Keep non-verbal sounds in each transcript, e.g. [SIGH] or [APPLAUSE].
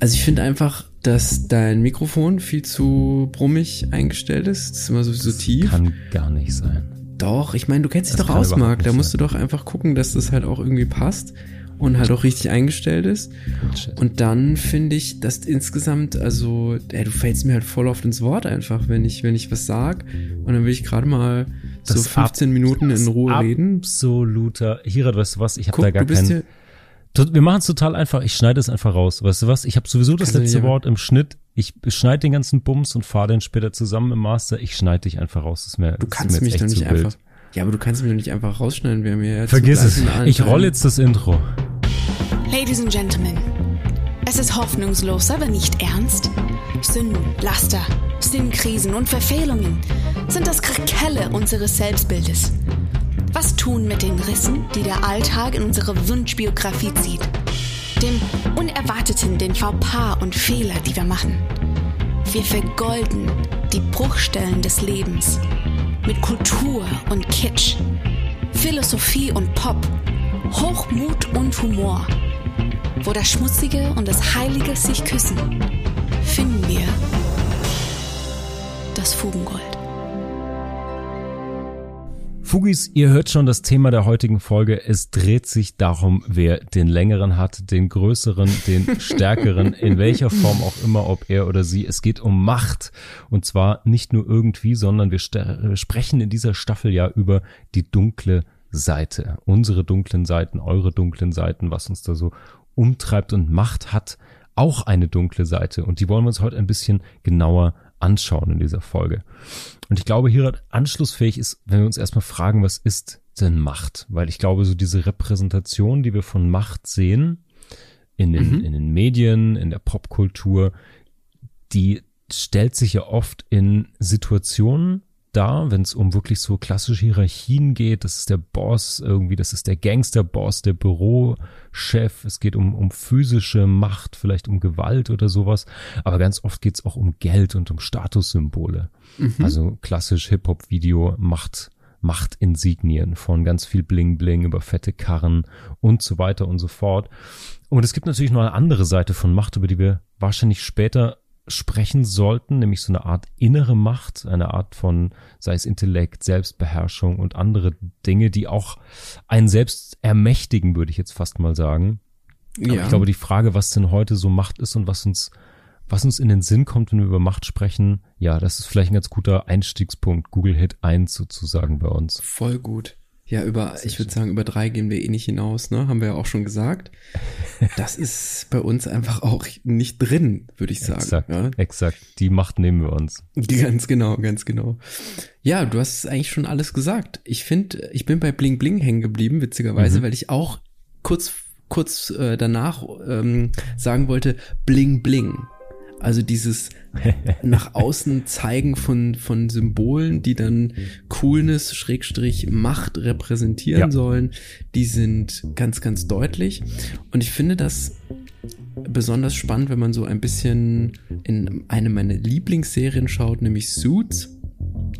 Also ich finde einfach, dass dein Mikrofon viel zu brummig eingestellt ist. Das ist immer so, so tief. Kann gar nicht sein. Doch, ich meine, du kennst dich Das doch aus, Marc. Da musst sein. du doch einfach gucken, dass das halt auch irgendwie passt und halt auch richtig eingestellt ist. Shit. Und dann finde ich, dass insgesamt, also, ey, du fällst mir halt voll oft ins Wort einfach, wenn ich, wenn ich was sag. Und dann will ich gerade mal so Das 15 ab- Minuten in Ruhe reden. Absoluter. Hirat, weißt du was? Ich habe da gar keinen. hier, Wir machen es total einfach. Ich schneide es einfach raus. Weißt du was? Ich habe sowieso das du letzte Wort im Schnitt. Ich schneide den ganzen Bums und fahre den später zusammen im Master. Ich schneide dich einfach raus. Das ist mir, du kannst mich doch nicht einfach, ja, aber du kannst mich doch nicht einfach rausschneiden, wir haben ja jetzt Vergiss es. Ich rolle jetzt das Intro. Ladies and Gentlemen, es ist hoffnungslos, aber nicht ernst. Sünden, Laster, Sinnkrisen und Verfehlungen sind das Krakelle unseres Selbstbildes. Was tun mit den Rissen, die der Alltag in unsere Wunschbiografie zieht? Dem Unerwarteten, den Fauxpas und Fehler, die wir machen. Wir vergolden die Bruchstellen des Lebens mit Kultur und Kitsch, Philosophie und Pop, Hochmut und Humor. Wo das Schmutzige und das Heilige sich küssen, finden wir das Fugengold. Fugis, ihr hört schon das Thema der heutigen Folge. Es dreht sich darum, wer den längeren hat, den größeren, den [LAUGHS] stärkeren, in welcher Form auch immer, ob er oder sie. Es geht um Macht. Und zwar nicht nur irgendwie, sondern wir sta- sprechen in dieser Staffel ja über die dunkle Seite. Unsere dunklen Seiten, eure dunklen Seiten, was uns da so umtreibt und Macht hat auch eine dunkle Seite. Und die wollen wir uns heute ein bisschen genauer anschauen in dieser Folge. Und ich glaube, hier anschlussfähig ist, wenn wir uns erstmal fragen, was ist denn Macht? Weil ich glaube, so diese Repräsentation, die wir von Macht sehen, in den, in den Medien, in der Popkultur, die stellt sich ja oft in Situationen dar, wenn es um wirklich so klassische Hierarchien geht. Das ist der Boss irgendwie, das ist der Gangsterboss, der Bürochef. Es geht um, um physische Macht, vielleicht um Gewalt oder sowas. Aber ganz oft geht es auch um Geld und um Statussymbole. Also klassisch Hip-Hop-Video macht Machtinsignien von ganz viel Bling-Bling über fette Karren und so weiter und so fort. Und es gibt natürlich noch eine andere Seite von Macht, über die wir wahrscheinlich später sprechen sollten, nämlich so eine Art innere Macht, eine Art von, sei es Intellekt, Selbstbeherrschung und andere Dinge, die auch einen selbst ermächtigen, würde ich jetzt fast mal sagen. Aber Ja. ich glaube, die Frage, was denn heute so Macht ist und was uns, was uns in den Sinn kommt, wenn wir über Macht sprechen, ja, das ist vielleicht ein ganz guter Einstiegspunkt. Google Hit 1 sozusagen bei uns. Voll gut. Ja, über, ich würde sagen, über drei gehen wir eh nicht hinaus, ne? Haben wir ja auch schon gesagt. [LAUGHS] Das ist bei uns einfach auch nicht drin, würde ich sagen. Exakt, Ja? exakt. Die Macht nehmen wir uns. Ganz genau, ganz genau. Ja, du hast eigentlich schon alles gesagt. Ich finde, ich bin bei Bling Bling hängen geblieben, witzigerweise, weil ich auch kurz, kurz äh, danach ähm, sagen wollte, Bling Bling. Also dieses [LAUGHS] nach außen zeigen von, von Symbolen, die dann Coolness, Schrägstrich, Macht repräsentieren Ja. sollen, die sind ganz, ganz deutlich. Und ich finde das besonders spannend, wenn man so ein bisschen in eine meiner Lieblingsserien schaut, nämlich Suits.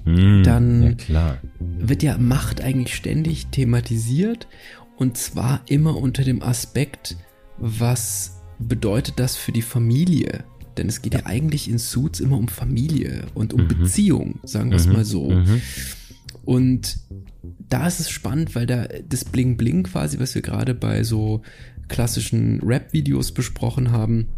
Hm, Dann- Ja, klar. Wird ja Macht eigentlich ständig thematisiert und zwar immer unter dem Aspekt, was bedeutet das für die Familie? Denn es geht ja, eigentlich in Suits immer um Familie und um Beziehung, sagen wir es mal so. Mhm. Und da ist es spannend, weil da das Bling Bling quasi, was wir gerade bei so klassischen Rap-Videos besprochen haben,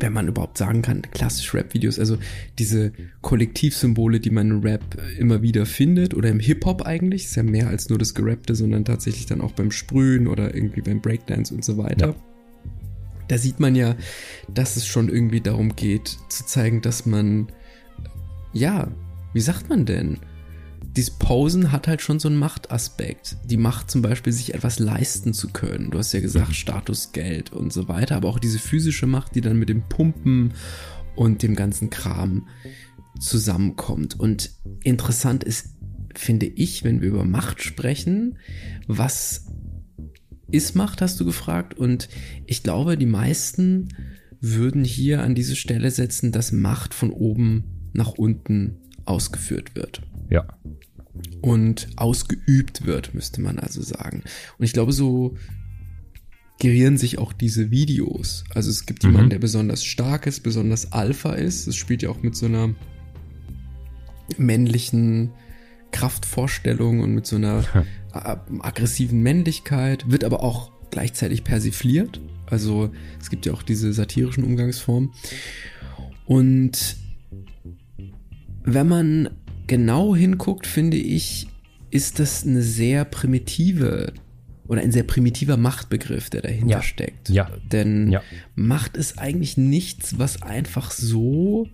wenn man überhaupt sagen kann, klassisch Rap-Videos, also diese Kollektivsymbole, die man im Rap immer wieder findet oder im Hip-Hop eigentlich, ist ja mehr als nur das Gerappte, sondern tatsächlich dann auch beim Sprühen oder irgendwie beim Breakdance und so weiter. Ja. Da sieht man ja, dass es schon irgendwie darum geht, zu zeigen, dass man, ja, wie sagt man denn? Dieses Posen hat halt schon so einen Machtaspekt. Die Macht zum Beispiel, sich etwas leisten zu können. Du hast ja gesagt, Status, Geld und so weiter, aber auch diese physische Macht, die dann mit dem Pumpen und dem ganzen Kram zusammenkommt. Und interessant ist, finde ich, wenn wir über Macht sprechen, was ist Macht, hast du gefragt? Und ich glaube, die meisten würden hier an diese Stelle setzen, dass Macht von oben nach unten ausgeführt wird Ja. und ausgeübt wird, müsste man also sagen. Und ich glaube, so gerieren sich auch diese Videos. Also es gibt Mhm. jemanden, der besonders stark ist, besonders Alpha ist. Das spielt ja auch mit so einer männlichen Kraftvorstellung und mit so einer [LAUGHS] aggressiven Männlichkeit, wird aber auch gleichzeitig persifliert. Also es gibt ja auch diese satirischen Umgangsformen. Und wenn man genau hinguckt, finde ich, ist das eine sehr primitive oder ein sehr primitiver Machtbegriff, der dahinter Ja. steckt. Ja. Denn Ja. Macht ist eigentlich nichts, was einfach so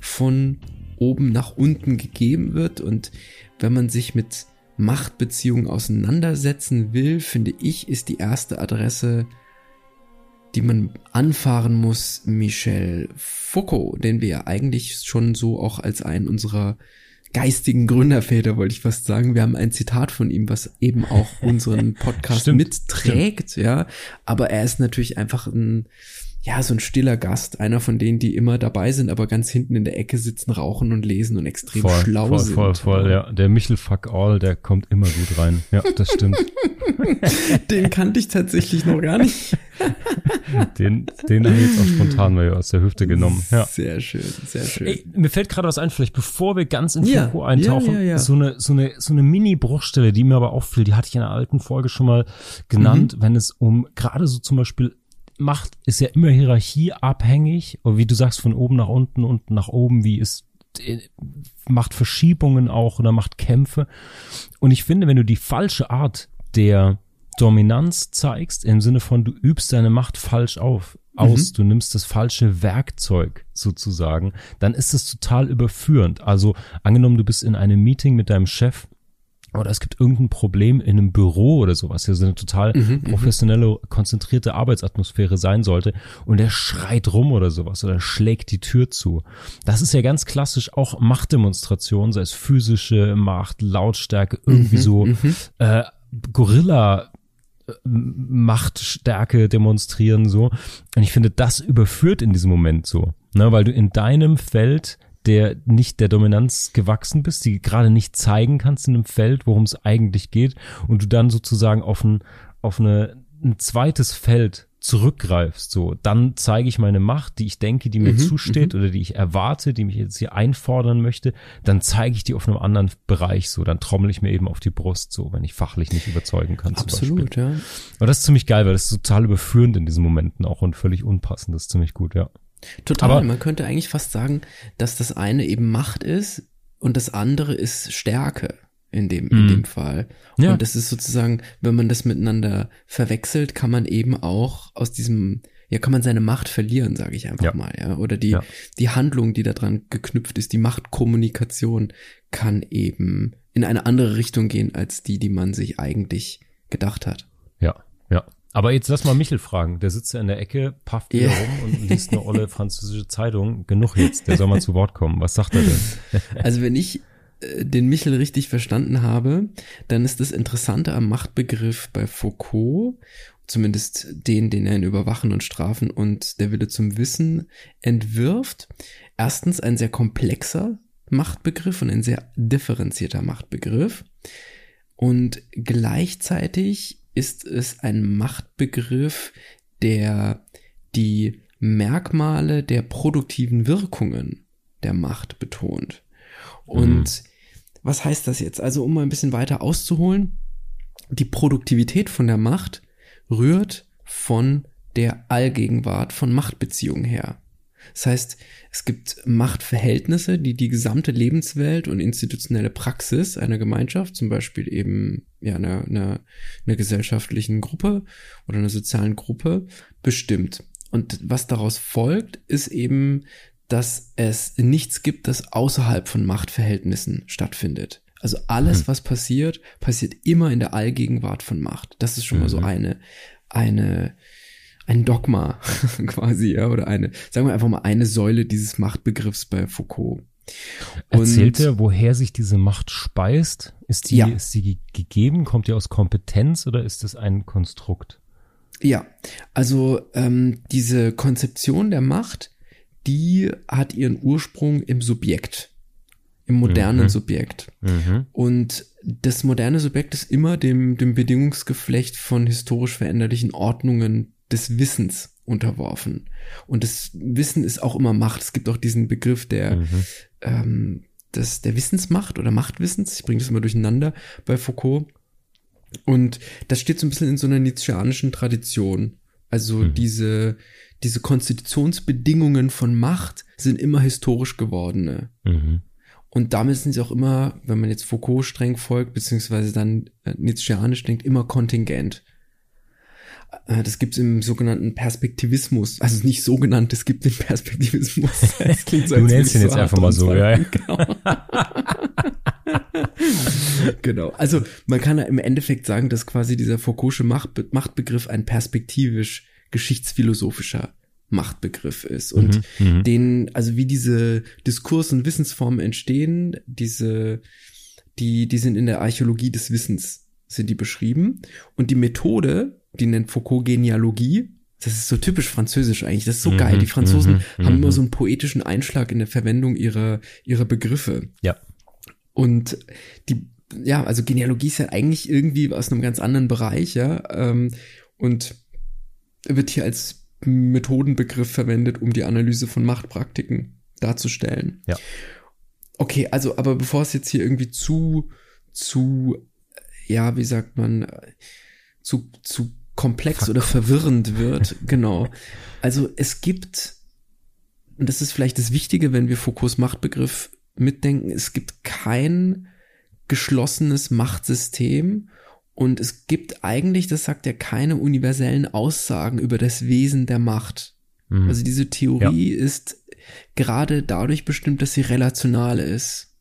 von oben nach unten gegeben wird. Und wenn man sich mit Machtbeziehungen auseinandersetzen will, finde ich, ist die erste Adresse, die man anfahren muss, Michel Foucault, den wir ja eigentlich schon so auch als einen unserer geistigen Gründerväter, wollte ich fast sagen. Wir haben ein Zitat von ihm, was eben auch [LAUGHS] unseren Podcast Stimmt, mitträgt, ja. Aber er ist natürlich einfach ein, ja, so ein stiller Gast, einer von denen, die immer dabei sind, aber ganz hinten in der Ecke sitzen, rauchen und lesen und extrem Voll, schlau voll, sind. voll, voll, ja. Der Michel Fuck All, der kommt immer gut rein. Ja, das stimmt. [LAUGHS] Den kannte ich tatsächlich noch gar nicht. [LAUGHS] Den, den habe ich jetzt auch spontan mal aus der Hüfte genommen. Ja. Sehr schön, sehr schön. Ey, mir fällt gerade was ein, vielleicht bevor wir ganz in Ja, Foucault eintauchen, ja, ja, ja. so eine so eine so eine Mini-Bruchstelle, die mir aber auffiel, die hatte ich in einer alten Folge schon mal genannt, Mhm. wenn es um gerade so zum Beispiel Macht ist ja immer hierarchieabhängig, wie du sagst, von oben nach unten, unten nach oben, wie ist äh, macht Verschiebungen auch oder macht Kämpfe. Und ich finde, wenn du die falsche Art der Dominanz zeigst, im Sinne von du übst deine Macht falsch auf, aus, du nimmst das falsche Werkzeug sozusagen, dann ist es total überführend. Also angenommen, du bist in einem Meeting mit deinem Chef oder es gibt irgendein Problem in einem Büro oder sowas, hier so eine total professionelle, konzentrierte Arbeitsatmosphäre sein sollte und der schreit rum oder sowas oder schlägt die Tür zu. Das ist ja ganz klassisch auch Machtdemonstration, sei es physische Macht, Lautstärke, irgendwie so äh, Gorilla Machtstärke demonstrieren so. Und ich finde, das überführt in diesem Moment so, ne, weil du in deinem Feld der nicht der Dominanz gewachsen bist, die gerade nicht zeigen kannst in einem Feld, worum es eigentlich geht, und du dann sozusagen auf ein, auf eine, ein zweites Feld zurückgreifst, so, dann zeige ich meine Macht, die ich denke, die mir zusteht oder die ich erwarte, die mich jetzt hier einfordern möchte, dann zeige ich die auf einem anderen Bereich, so, dann trommel ich mir eben auf die Brust, so, wenn ich fachlich nicht überzeugen kann. Absolut, ja. Aber das ist ziemlich geil, weil das ist total überführend in diesen Momenten auch und völlig unpassend. Das ist ziemlich gut, ja. Total. Aber- Man könnte eigentlich fast sagen, dass das eine eben Macht ist und das andere ist Stärke in dem, in Mhm. dem Fall. Ja. Und das ist sozusagen, wenn man das miteinander verwechselt, kann man eben auch aus diesem, ja, kann man seine Macht verlieren, sage ich einfach Ja. mal, ja. Oder die, Ja. die Handlung, die daran geknüpft ist, die Machtkommunikation kann eben in eine andere Richtung gehen als die, die man sich eigentlich gedacht hat. Ja, ja. Aber jetzt lass mal Michel fragen. Der sitzt ja in der Ecke, pafft wieder Ja. rum und liest eine olle französische Zeitung. Genug jetzt, der soll mal zu Wort kommen. Was sagt er denn? [LAUGHS] Also wenn ich äh, den Michel richtig verstanden habe, dann ist das Interessante am Machtbegriff bei Foucault, zumindest den, den er in Überwachen und Strafen und der Wille zum Wissen entwirft, erstens ein sehr komplexer Machtbegriff und ein sehr differenzierter Machtbegriff. Und gleichzeitig ist es ein Machtbegriff, der die Merkmale der produktiven Wirkungen der Macht betont. Und was heißt das jetzt? Also, um mal ein bisschen weiter auszuholen, die Produktivität von der Macht rührt von der Allgegenwart von Machtbeziehungen her. Das heißt, es gibt Machtverhältnisse, die die gesamte Lebenswelt und institutionelle Praxis einer Gemeinschaft, zum Beispiel eben ja einer, einer, einer gesellschaftlichen Gruppe oder einer sozialen Gruppe, bestimmt. Und was daraus folgt, ist eben, dass es nichts gibt, das außerhalb von Machtverhältnissen stattfindet. Also alles, was passiert, passiert immer in der Allgegenwart von Macht. Das ist schon mal so eine, eine, ein Dogma [LAUGHS] quasi, ja, oder eine, sagen wir einfach mal eine Säule dieses Machtbegriffs bei Foucault. Und- Erzählt er, woher sich diese Macht speist? Ist die, Ja. ist die ge- gegeben? Kommt die aus Kompetenz oder ist das ein Konstrukt? Ja, also ähm, diese Konzeption der Macht, die hat ihren Ursprung im Subjekt, im modernen Mhm. Subjekt. Mhm. Und das moderne Subjekt ist immer dem, dem Bedingungsgeflecht von historisch veränderlichen Ordnungen des Wissens unterworfen. Und das Wissen ist auch immer Macht. Es gibt auch diesen Begriff der, Mhm. ähm, des, der Wissensmacht oder Machtwissens. Ich bringe das immer durcheinander bei Foucault. Und das steht so ein bisschen in so einer nietzscheanischen Tradition. Also Mhm. diese, diese Konstitutionsbedingungen von Macht sind immer historisch gewordene. Mhm. Und damit sind sie auch immer, wenn man jetzt Foucault streng folgt, beziehungsweise dann äh, Nietzscheanisch denkt, immer kontingent. Äh, Das gibt's im sogenannten Perspektivismus. Also nicht sogenannt, es gibt den Perspektivismus. [LAUGHS] Das klingt so, Du nennst ihn ich jetzt einfach mal so, ja. Genau. [LAUGHS] genau. Also man kann ja im Endeffekt sagen, dass quasi dieser Foucault'sche Machtbe Machtbegriff ein perspektivisch geschichtsphilosophischer Machtbegriff ist. Und Mhm. Mhm. den, also wie diese Diskurs- und Wissensformen entstehen, diese, die, die sind in der Archäologie des Wissens, sind die beschrieben. Und die Methode, die nennt Foucault Genealogie, das ist so typisch französisch eigentlich, das ist so Mhm, geil. Die Franzosen mhm, haben mhm. immer so einen poetischen Einschlag in der Verwendung ihrer, ihrer Begriffe. Ja. Und die, ja, also Genealogie ist ja eigentlich irgendwie aus einem ganz anderen Bereich, ja, ähm, und wird hier als Methodenbegriff verwendet, um die Analyse von Machtpraktiken darzustellen. Ja. Okay, also, aber bevor es jetzt hier irgendwie zu, zu, ja, wie sagt man, äh, zu, zu komplex oder verwirrend wird, genau. Also es gibt, und das ist vielleicht das Wichtige, wenn wir Foucaults Machtbegriff mitdenken, es gibt kein geschlossenes Machtsystem und es gibt eigentlich, das sagt er, keine universellen Aussagen über das Wesen der Macht. Mhm. Also diese Theorie ist gerade dadurch bestimmt, dass sie relational ist.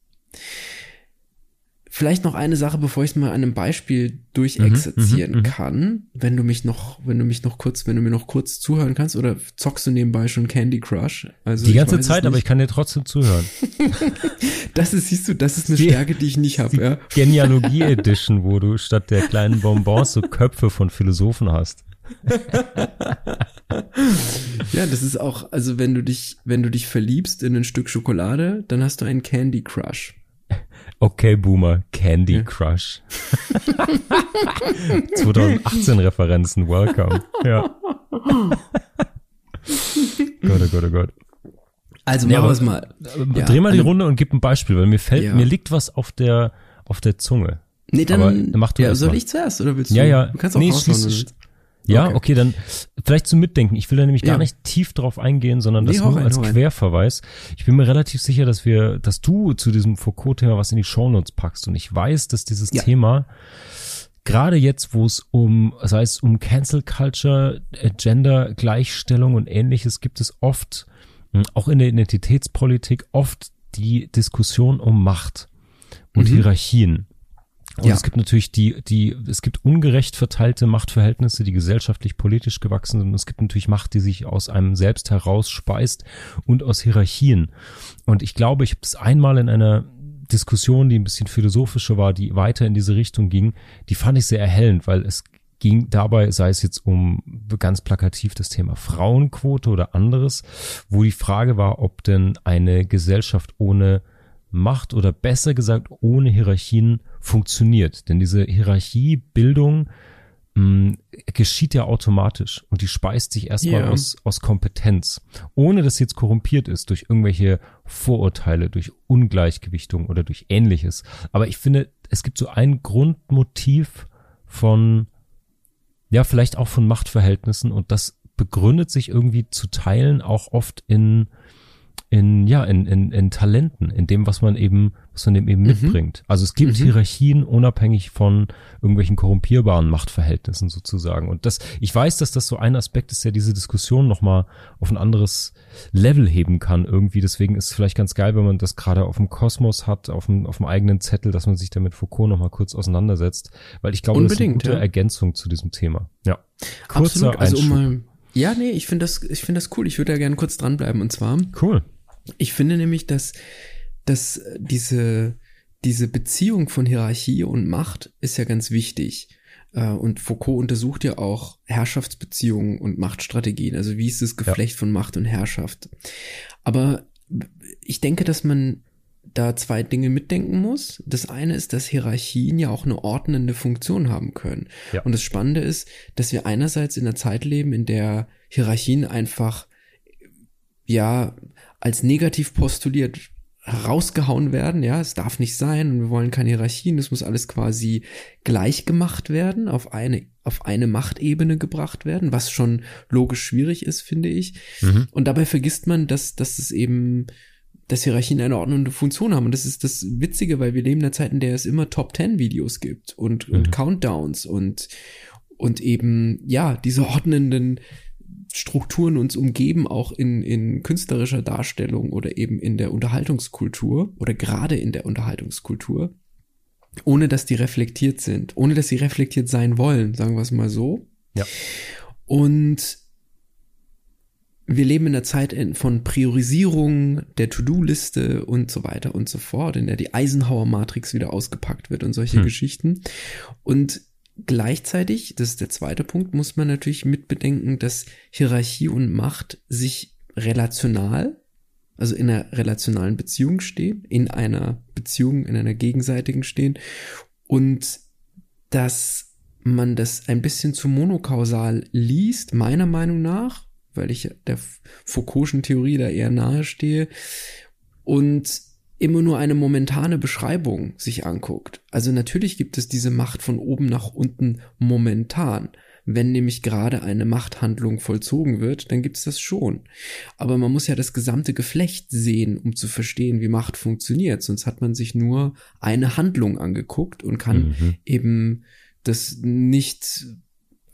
Vielleicht noch eine Sache, bevor ich es mal an einem Beispiel durchexerzieren Mhm, mhm, mhm. kann, wenn du mich noch, wenn du mich noch kurz, wenn du mir noch kurz zuhören kannst, oder zockst du nebenbei schon Candy Crush? Also die ganze Zeit, aber ich kann dir trotzdem zuhören. [LAUGHS] das ist, siehst du, das ist eine Die- Stärke, die ich nicht habe, ja. Genealogie Edition, wo du statt der kleinen Bonbons so Köpfe von Philosophen hast. [LAUGHS] Ja, das ist auch, also wenn du dich, wenn du dich verliebst in ein Stück Schokolade, dann hast du einen Candy Crush. Okay, Boomer, Candy Ja. Crush. [LAUGHS] 2018 Referenzen, welcome. Ja. Gott, oh Gott, oh Gott. Also Nee, machen aber- wir es mal. Ja, Dreh mal die Runde und gib ein Beispiel, weil mir fällt, Ja. mir liegt was auf der, auf der Zunge. Nee, dann aber mach du ja, soll mal. ich zuerst oder willst Ja, du? ja. Du kannst auch Nee, schließ-. Ja, Okay. okay. dann vielleicht zum Mitdenken. Ich will da nämlich Ja. gar nicht tief drauf eingehen, sondern das Nee, hau nur rein, als. Querverweis. Ich bin mir relativ sicher, dass wir, dass du zu diesem Foucault-Thema was in die Shownotes packst. Und ich weiß, dass dieses Ja. Thema gerade jetzt, wo es um, sei es um Cancel Culture, äh, Gender, Gleichstellung und ähnliches, gibt es oft, mh, auch in der Identitätspolitik, oft die Diskussion um Macht und Mhm. Hierarchien. Und Ja. es gibt natürlich die, die, es gibt ungerecht verteilte Machtverhältnisse, die gesellschaftlich politisch gewachsen sind. Und es gibt natürlich Macht, die sich aus einem selbst herausspeist und aus Hierarchien. Und ich glaube, ich habe das einmal in einer Diskussion, die ein bisschen philosophischer war, die weiter in diese Richtung ging, die fand ich sehr erhellend, weil es ging dabei, sei es jetzt um ganz plakativ das Thema Frauenquote oder anderes, wo die Frage war, ob denn eine Gesellschaft ohne Macht oder besser gesagt ohne Hierarchien funktioniert. Denn diese Hierarchiebildung mh, geschieht ja automatisch und die speist sich erstmal Ja. aus, aus Kompetenz, ohne dass sie jetzt korrumpiert ist durch irgendwelche Vorurteile, durch Ungleichgewichtung oder durch ähnliches. Aber ich finde, es gibt so ein Grundmotiv von, ja, vielleicht auch von Machtverhältnissen und das begründet sich irgendwie zu Teilen auch oft in, in, ja, in, in, in Talenten, in dem, was man eben, was man eben mitbringt. Also es gibt Mhm. Hierarchien unabhängig von irgendwelchen korrumpierbaren Machtverhältnissen sozusagen. Und das, ich weiß, dass das so ein Aspekt ist, der diese Diskussion nochmal auf ein anderes Level heben kann irgendwie. Deswegen ist es vielleicht ganz geil, wenn man das gerade auf dem Kosmos hat, auf dem, auf dem eigenen Zettel, dass man sich damit Foucault nochmal kurz auseinandersetzt. Weil ich glaube, das ist eine Unbedingt, gute ja. Ergänzung zu diesem Thema. Ja. Kurzer Absolut. Also um Einschub. mal, ja, nee, ich finde das, ich finde das cool. Ich würde da gerne kurz dranbleiben. Und zwar, Cool. ich finde nämlich, dass, dass diese, diese Beziehung von Hierarchie und Macht ist ja ganz wichtig. Äh, Und Foucault untersucht ja auch Herrschaftsbeziehungen und Machtstrategien. Also wie ist das Geflecht von Macht und Herrschaft? Aber ich denke, dass man da zwei Dinge mitdenken muss. Das eine ist, dass Hierarchien ja auch eine ordnende Funktion haben können. Ja. Und das Spannende ist, dass wir einerseits in einer Zeit leben, in der Hierarchien einfach ja als negativ postuliert rausgehauen werden, ja, es darf nicht sein und wir wollen keine Hierarchien, es muss alles quasi gleich gemacht werden, auf eine, auf eine Machtebene gebracht werden, was schon logisch schwierig ist, finde ich. Mhm. Und dabei vergisst man, dass, dass es eben, dass Hierarchien eine ordnende Funktion haben. Und das ist das Witzige, weil wir leben in einer Zeit, in der es immer Top Ten Videos gibt und, und Mhm. Countdowns und, und eben, ja, diese ordnenden Strukturen uns umgeben, auch in, in künstlerischer Darstellung oder eben in der Unterhaltungskultur oder gerade in der Unterhaltungskultur, ohne dass die reflektiert sind, ohne dass sie reflektiert sein wollen, sagen wir es mal so. Ja. Und wir leben in einer Zeit von Priorisierung der To-Do-Liste und so weiter und so fort, in der die Eisenhower-Matrix wieder ausgepackt wird und solche Hm. Geschichten. Und gleichzeitig, das ist der zweite Punkt, muss man natürlich mitbedenken, dass Hierarchie und Macht sich relational, also in einer relationalen Beziehung stehen, in einer Beziehung, in einer gegenseitigen stehen und dass man das ein bisschen zu monokausal liest, meiner Meinung nach, weil ich der Foucault'schen Theorie da eher nahe stehe und immer nur eine momentane Beschreibung sich anguckt. Also natürlich gibt es diese Macht von oben nach unten momentan. Wenn nämlich gerade eine Machthandlung vollzogen wird, dann gibt es das schon. Aber man muss ja das gesamte Geflecht sehen, um zu verstehen, wie Macht funktioniert. Sonst hat man sich nur eine Handlung angeguckt und kann Mhm. eben das nicht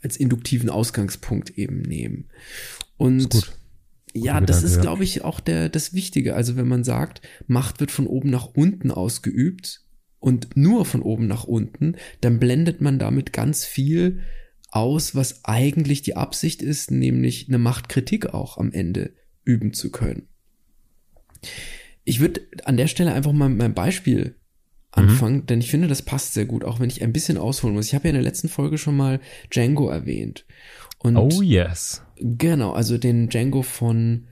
als induktiven Ausgangspunkt eben nehmen. Und ja, das Gedanke, ist, ja. glaube ich, auch der, das Wichtige. Also wenn man sagt, Macht wird von oben nach unten ausgeübt und nur von oben nach unten, dann blendet man damit ganz viel aus, was eigentlich die Absicht ist, nämlich eine Machtkritik auch am Ende üben zu können. Ich würde an der Stelle einfach mal mit meinem Beispiel anfangen, denn ich finde, das passt sehr gut, auch wenn ich ein bisschen ausholen muss. Ich habe ja in der letzten Folge schon mal Django erwähnt. Und Oh yes. Genau, also den Django von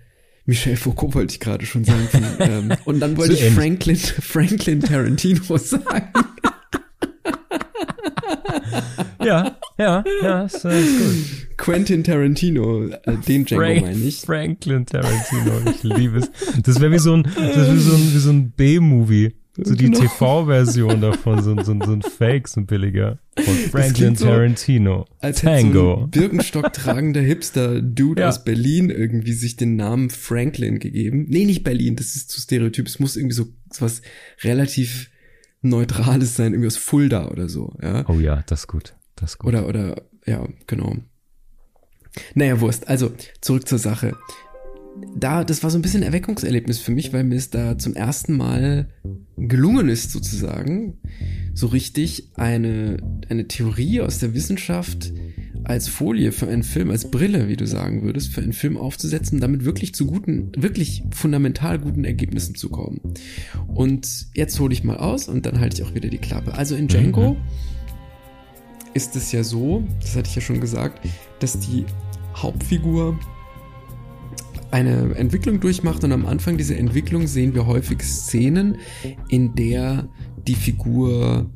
Michel Foucault wollte ich gerade schon sagen. Von, ähm, [LAUGHS] und dann wollte So ich. Franklin, Franklin Tarantino sagen. [LAUGHS] Ja, ja, ja, ist, äh, ist gut. Quentin Tarantino, äh, den Django Frank- meine ich. Franklin Tarantino, ich liebe es. Das wäre wie so ein, das so ein, wie so ein B-Movie. So die Genau. TV-Version [LAUGHS] davon, so, ein- so, ein- so ein Fake, so ein billiger. Von Franklin klingt so, Tarantino. Als so Tango. ein Birkenstock tragender Hipster-Dude Ja. aus Berlin irgendwie sich den Namen Franklin gegeben. Nee, nicht Berlin, das ist zu stereotyp. Es muss irgendwie so, so was relativ Neutrales sein, irgendwie aus Fulda oder so, ja. Oh ja, das ist gut. Das ist gut. Oder, oder, ja, genau. Naja, Wurst. Also, zurück zur Sache. Da, das war so ein bisschen ein Erweckungserlebnis für mich, weil mir es da zum ersten Mal gelungen ist, sozusagen, so richtig eine, eine Theorie aus der Wissenschaft als Folie für einen Film, als Brille, wie du sagen würdest, für einen Film aufzusetzen, damit wirklich zu guten, wirklich fundamental guten Ergebnissen zu kommen. Und jetzt hole ich mal aus und dann halte ich auch wieder die Klappe. Also in Django ist es ja so, das hatte ich ja schon gesagt, dass die Hauptfigur eine Entwicklung durchmacht und am Anfang dieser Entwicklung sehen wir häufig Szenen, in der die Figur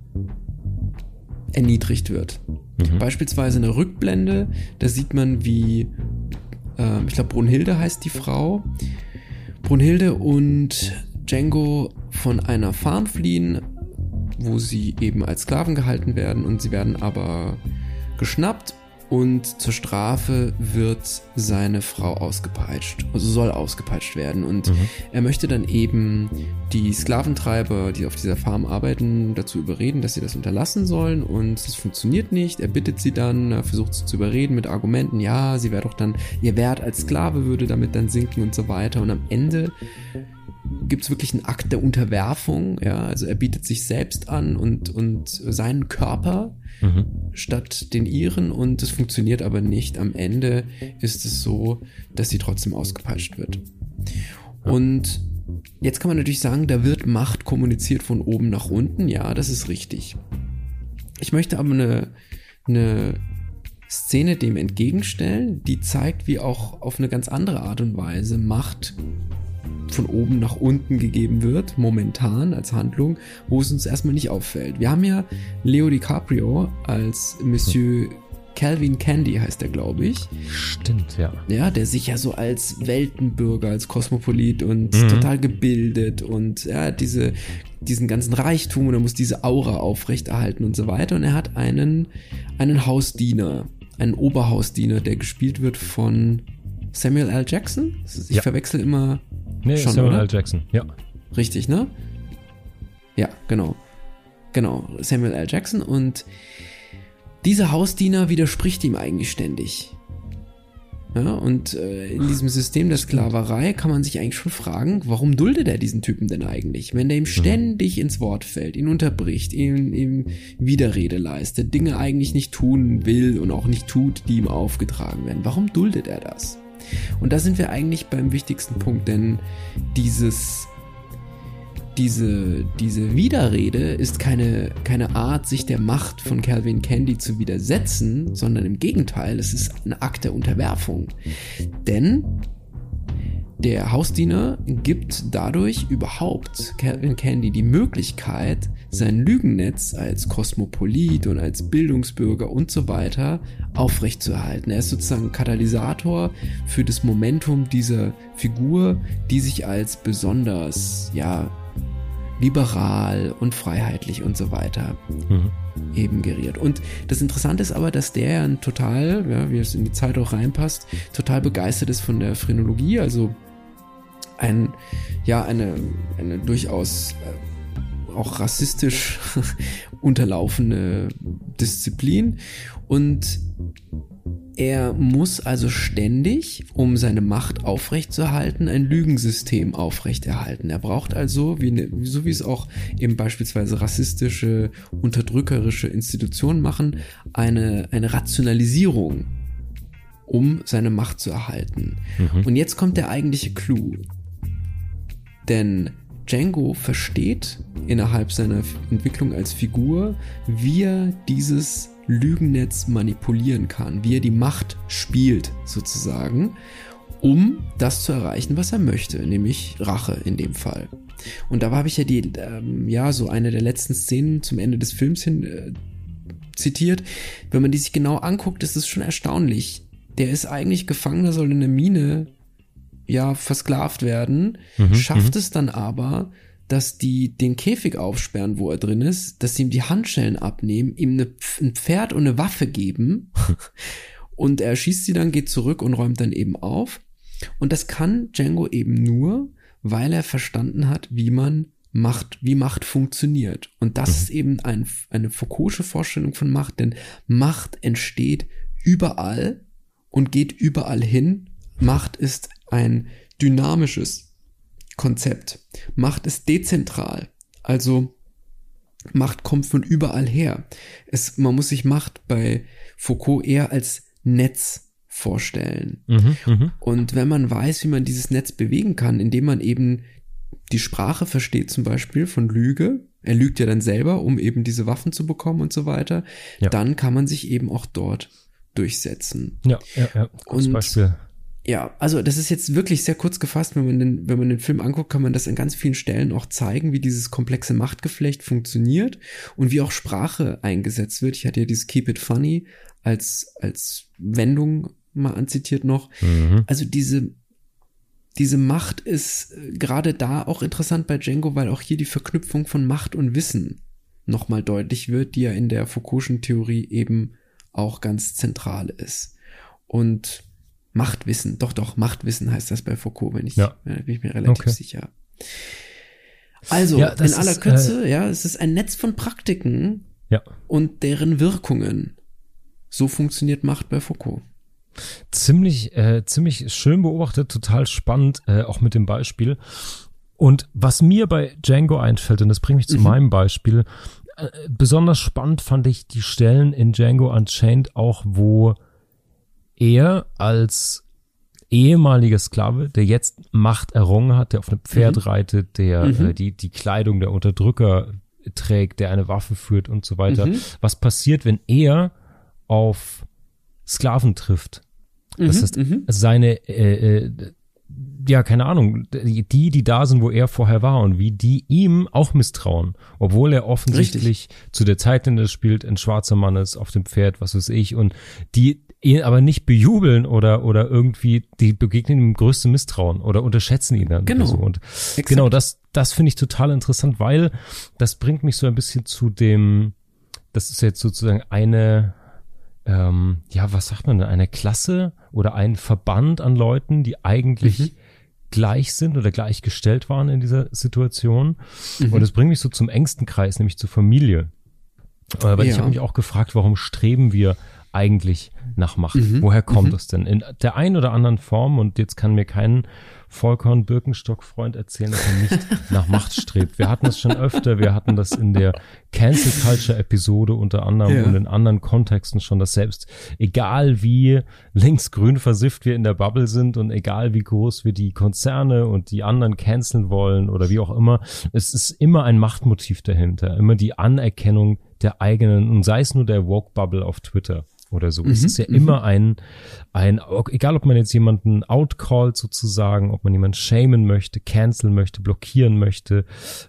erniedrigt wird. Mhm. Beispielsweise eine Rückblende, da sieht man, wie, ähm, ich glaube, Brunhilde heißt die Frau. Brunhilde und Django von einer Farm fliehen, wo sie eben als Sklaven gehalten werden und sie werden aber geschnappt und zur Strafe wird seine Frau ausgepeitscht, also soll ausgepeitscht werden und Mhm. er möchte dann eben die Sklaventreiber, die auf dieser Farm arbeiten, dazu überreden, dass sie das unterlassen sollen und es funktioniert nicht. Er bittet sie dann, er versucht sie zu überreden mit Argumenten, ja, sie wäre doch dann, ihr Wert als Sklave würde damit dann sinken und so weiter und am Ende gibt es wirklich einen Akt der Unterwerfung, ja, also er bietet sich selbst an und, und seinen Körper Mhm. Statt den ihren und es funktioniert aber nicht. Am Ende ist es so, dass sie trotzdem ausgepeitscht wird. Und jetzt kann man natürlich sagen, da wird Macht kommuniziert von oben nach unten. Ja, das ist richtig. Ich möchte aber eine, eine Szene dem entgegenstellen, die zeigt, wie auch auf eine ganz andere Art und Weise Macht von oben nach unten gegeben wird, momentan als Handlung, wo es uns erstmal nicht auffällt. Wir haben ja Leo DiCaprio als Monsieur Calvin Candy heißt er, glaube ich. Stimmt, ja. Ja, der sich ja so als Weltenbürger, als Kosmopolit und mhm. total gebildet und ja, diese, diesen ganzen Reichtum und er muss diese Aura aufrechterhalten und so weiter. Und er hat einen, einen Hausdiener, einen Oberhausdiener, der gespielt wird von Samuel L. Jackson. Ich ja. verwechsel immer. Nee, schon, Samuel oder? L. Jackson, ja. Richtig, ne? Ja, genau. Genau, Samuel L. Jackson und dieser Hausdiener widerspricht ihm eigentlich ständig. Ja, und äh, in diesem System der Sklaverei kann man sich eigentlich schon fragen, warum duldet er diesen Typen denn eigentlich? Wenn der ihm mhm. ständig ins Wort fällt, ihn unterbricht, ihm, ihm Widerrede leistet, Dinge eigentlich nicht tun will und auch nicht tut, die ihm aufgetragen werden. Warum duldet er das? Und da sind wir eigentlich beim wichtigsten Punkt, denn dieses diese, diese Widerrede ist keine, keine Art, sich der Macht von Calvin Candy zu widersetzen, sondern im Gegenteil, es ist ein Akt der Unterwerfung. Denn der Hausdiener gibt dadurch überhaupt Calvin Candy die Möglichkeit, sein Lügennetz als Kosmopolit und als Bildungsbürger und so weiter aufrechtzuerhalten. Er ist sozusagen Katalysator für das Momentum dieser Figur, die sich als besonders, ja, liberal und freiheitlich und so weiter mhm. eben geriert. Und das Interessante ist aber, dass der ein total, ja, wie es in die Zeit auch reinpasst, total begeistert ist von der Phrenologie, also ein, ja, eine, eine durchaus äh, auch rassistisch [LAUGHS] unterlaufene Disziplin und er muss also ständig, um seine Macht aufrechtzuerhalten, ein Lügensystem aufrechterhalten. Er braucht also, wie ne, so wie es auch eben beispielsweise rassistische, unterdrückerische Institutionen machen, eine, eine Rationalisierung, um seine Macht zu erhalten. Mhm. Und jetzt kommt der eigentliche Clou. Denn Django versteht innerhalb seiner Entwicklung als Figur, wie er dieses Lügennetz manipulieren kann, wie er die Macht spielt sozusagen, um das zu erreichen, was er möchte, nämlich Rache in dem Fall. Und da habe ich ja die, ähm, ja, so eine der letzten Szenen zum Ende des Films hin äh, zitiert. Wenn man die sich genau anguckt, ist es schon erstaunlich. Der ist eigentlich Gefangener, soll in der Mine ja versklavt werden, mhm, schafft mhm. es dann aber, dass die den Käfig aufsperren, wo er drin ist, dass sie ihm die Handschellen abnehmen, ihm eine, ein Pferd und eine Waffe geben [LAUGHS] und er schießt sie dann, geht zurück und räumt dann eben auf. Und das kann Django eben nur, weil er verstanden hat, wie man Macht, wie Macht funktioniert. Und das mhm. ist eben ein, eine Foucault'sche Vorstellung von Macht, denn Macht entsteht überall und geht überall hin. Macht ist ein dynamisches Konzept. Macht ist dezentral. Also Macht kommt von überall her. Es, man muss sich Macht bei Foucault eher als Netz vorstellen. Mhm, mh. Und wenn man weiß, wie man dieses Netz bewegen kann, indem man eben die Sprache versteht, zum Beispiel von Lüge, er lügt ja dann selber, um eben diese Waffen zu bekommen und so weiter, ja. dann kann man sich eben auch dort durchsetzen. Ja, ja, ja. Gutes und Beispiel ja, also das ist jetzt wirklich sehr kurz gefasst. Wenn man, den, wenn man den Film anguckt, kann man das an ganz vielen Stellen auch zeigen, wie dieses komplexe Machtgeflecht funktioniert und wie auch Sprache eingesetzt wird. Ich hatte ja dieses Keep It Funny als, als Wendung mal anzitiert noch. Mhm. Also diese, diese Macht ist äh, gerade da auch interessant bei Django, weil auch hier die Verknüpfung von Macht und Wissen nochmal deutlich wird, die ja in der Foucault'schen Theorie eben auch ganz zentral ist. Und Machtwissen, doch, doch, Machtwissen heißt das bei Foucault, wenn ich, ja. bin ich mir relativ okay. sicher. Also, ja, in aller ist, Kürze, äh, ja, es ist ein Netz von Praktiken ja. und deren Wirkungen. So funktioniert Macht bei Foucault. Ziemlich, äh, ziemlich schön beobachtet, total spannend, äh, auch mit dem Beispiel. Und was mir bei Django einfällt, und das bringt mich zu mhm. meinem Beispiel, äh, besonders spannend fand ich die Stellen in Django Unchained auch, wo er als ehemaliger Sklave, der jetzt Macht errungen hat, der auf einem Pferd mhm. reitet, der mhm. äh, die, die Kleidung der Unterdrücker trägt, der eine Waffe führt und so weiter. Mhm. Was passiert, wenn er auf Sklaven trifft? Das mhm. heißt, mhm. seine, äh, äh, ja, keine Ahnung, die, die da sind, wo er vorher war und wie die ihm auch misstrauen, obwohl er offensichtlich Richtig. zu der Zeit, in der er spielt, ein schwarzer Mann ist auf dem Pferd, was weiß ich, und die ihn aber nicht bejubeln oder oder irgendwie die begegnen ihm größte Misstrauen oder unterschätzen ihn dann genau. so und Exakt. genau das das finde ich total interessant, weil das bringt mich so ein bisschen zu dem das ist jetzt sozusagen eine ähm, ja, was sagt man denn, eine Klasse oder ein Verband an Leuten, die eigentlich mhm. gleich sind oder gleichgestellt waren in dieser Situation. Mhm. Und das bringt mich so zum engsten Kreis, nämlich zur Familie. Äh, weil ja. ich habe mich auch gefragt, warum streben wir eigentlich nach Macht? Mhm. Woher kommt mhm. das denn? In der einen oder anderen Form, und jetzt kann mir kein Vollkorn Birkenstock Freund erzählen, dass er nicht [LAUGHS] nach Macht strebt. Wir hatten das schon öfter, wir hatten das in der Cancel Culture Episode unter anderem ja. und in anderen Kontexten schon, dass selbst egal wie linksgrün versifft wir in der Bubble sind und egal wie groß wir die Konzerne und die anderen canceln wollen oder wie auch immer, es ist immer ein Machtmotiv dahinter, immer die Anerkennung der eigenen und sei es nur der Woke Bubble auf Twitter oder so. Mhm, es ist ja mhm. immer ein, ein, egal ob man jetzt jemanden outcallt sozusagen, ob man jemanden shamen möchte, canceln möchte, blockieren möchte,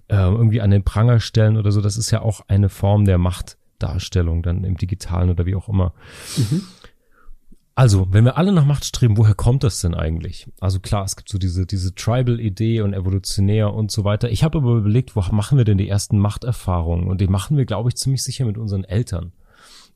äh, irgendwie an den Pranger stellen oder so, das ist ja auch eine Form der Machtdarstellung dann im Digitalen oder wie auch immer. Mhm. Also, wenn wir alle nach Macht streben, woher kommt das denn eigentlich? Also klar, es gibt so diese, diese Tribal-Idee und evolutionär und so weiter. Ich habe aber überlegt, wo machen wir denn die ersten Machterfahrungen? Und die machen wir, glaube ich, ziemlich sicher mit unseren Eltern.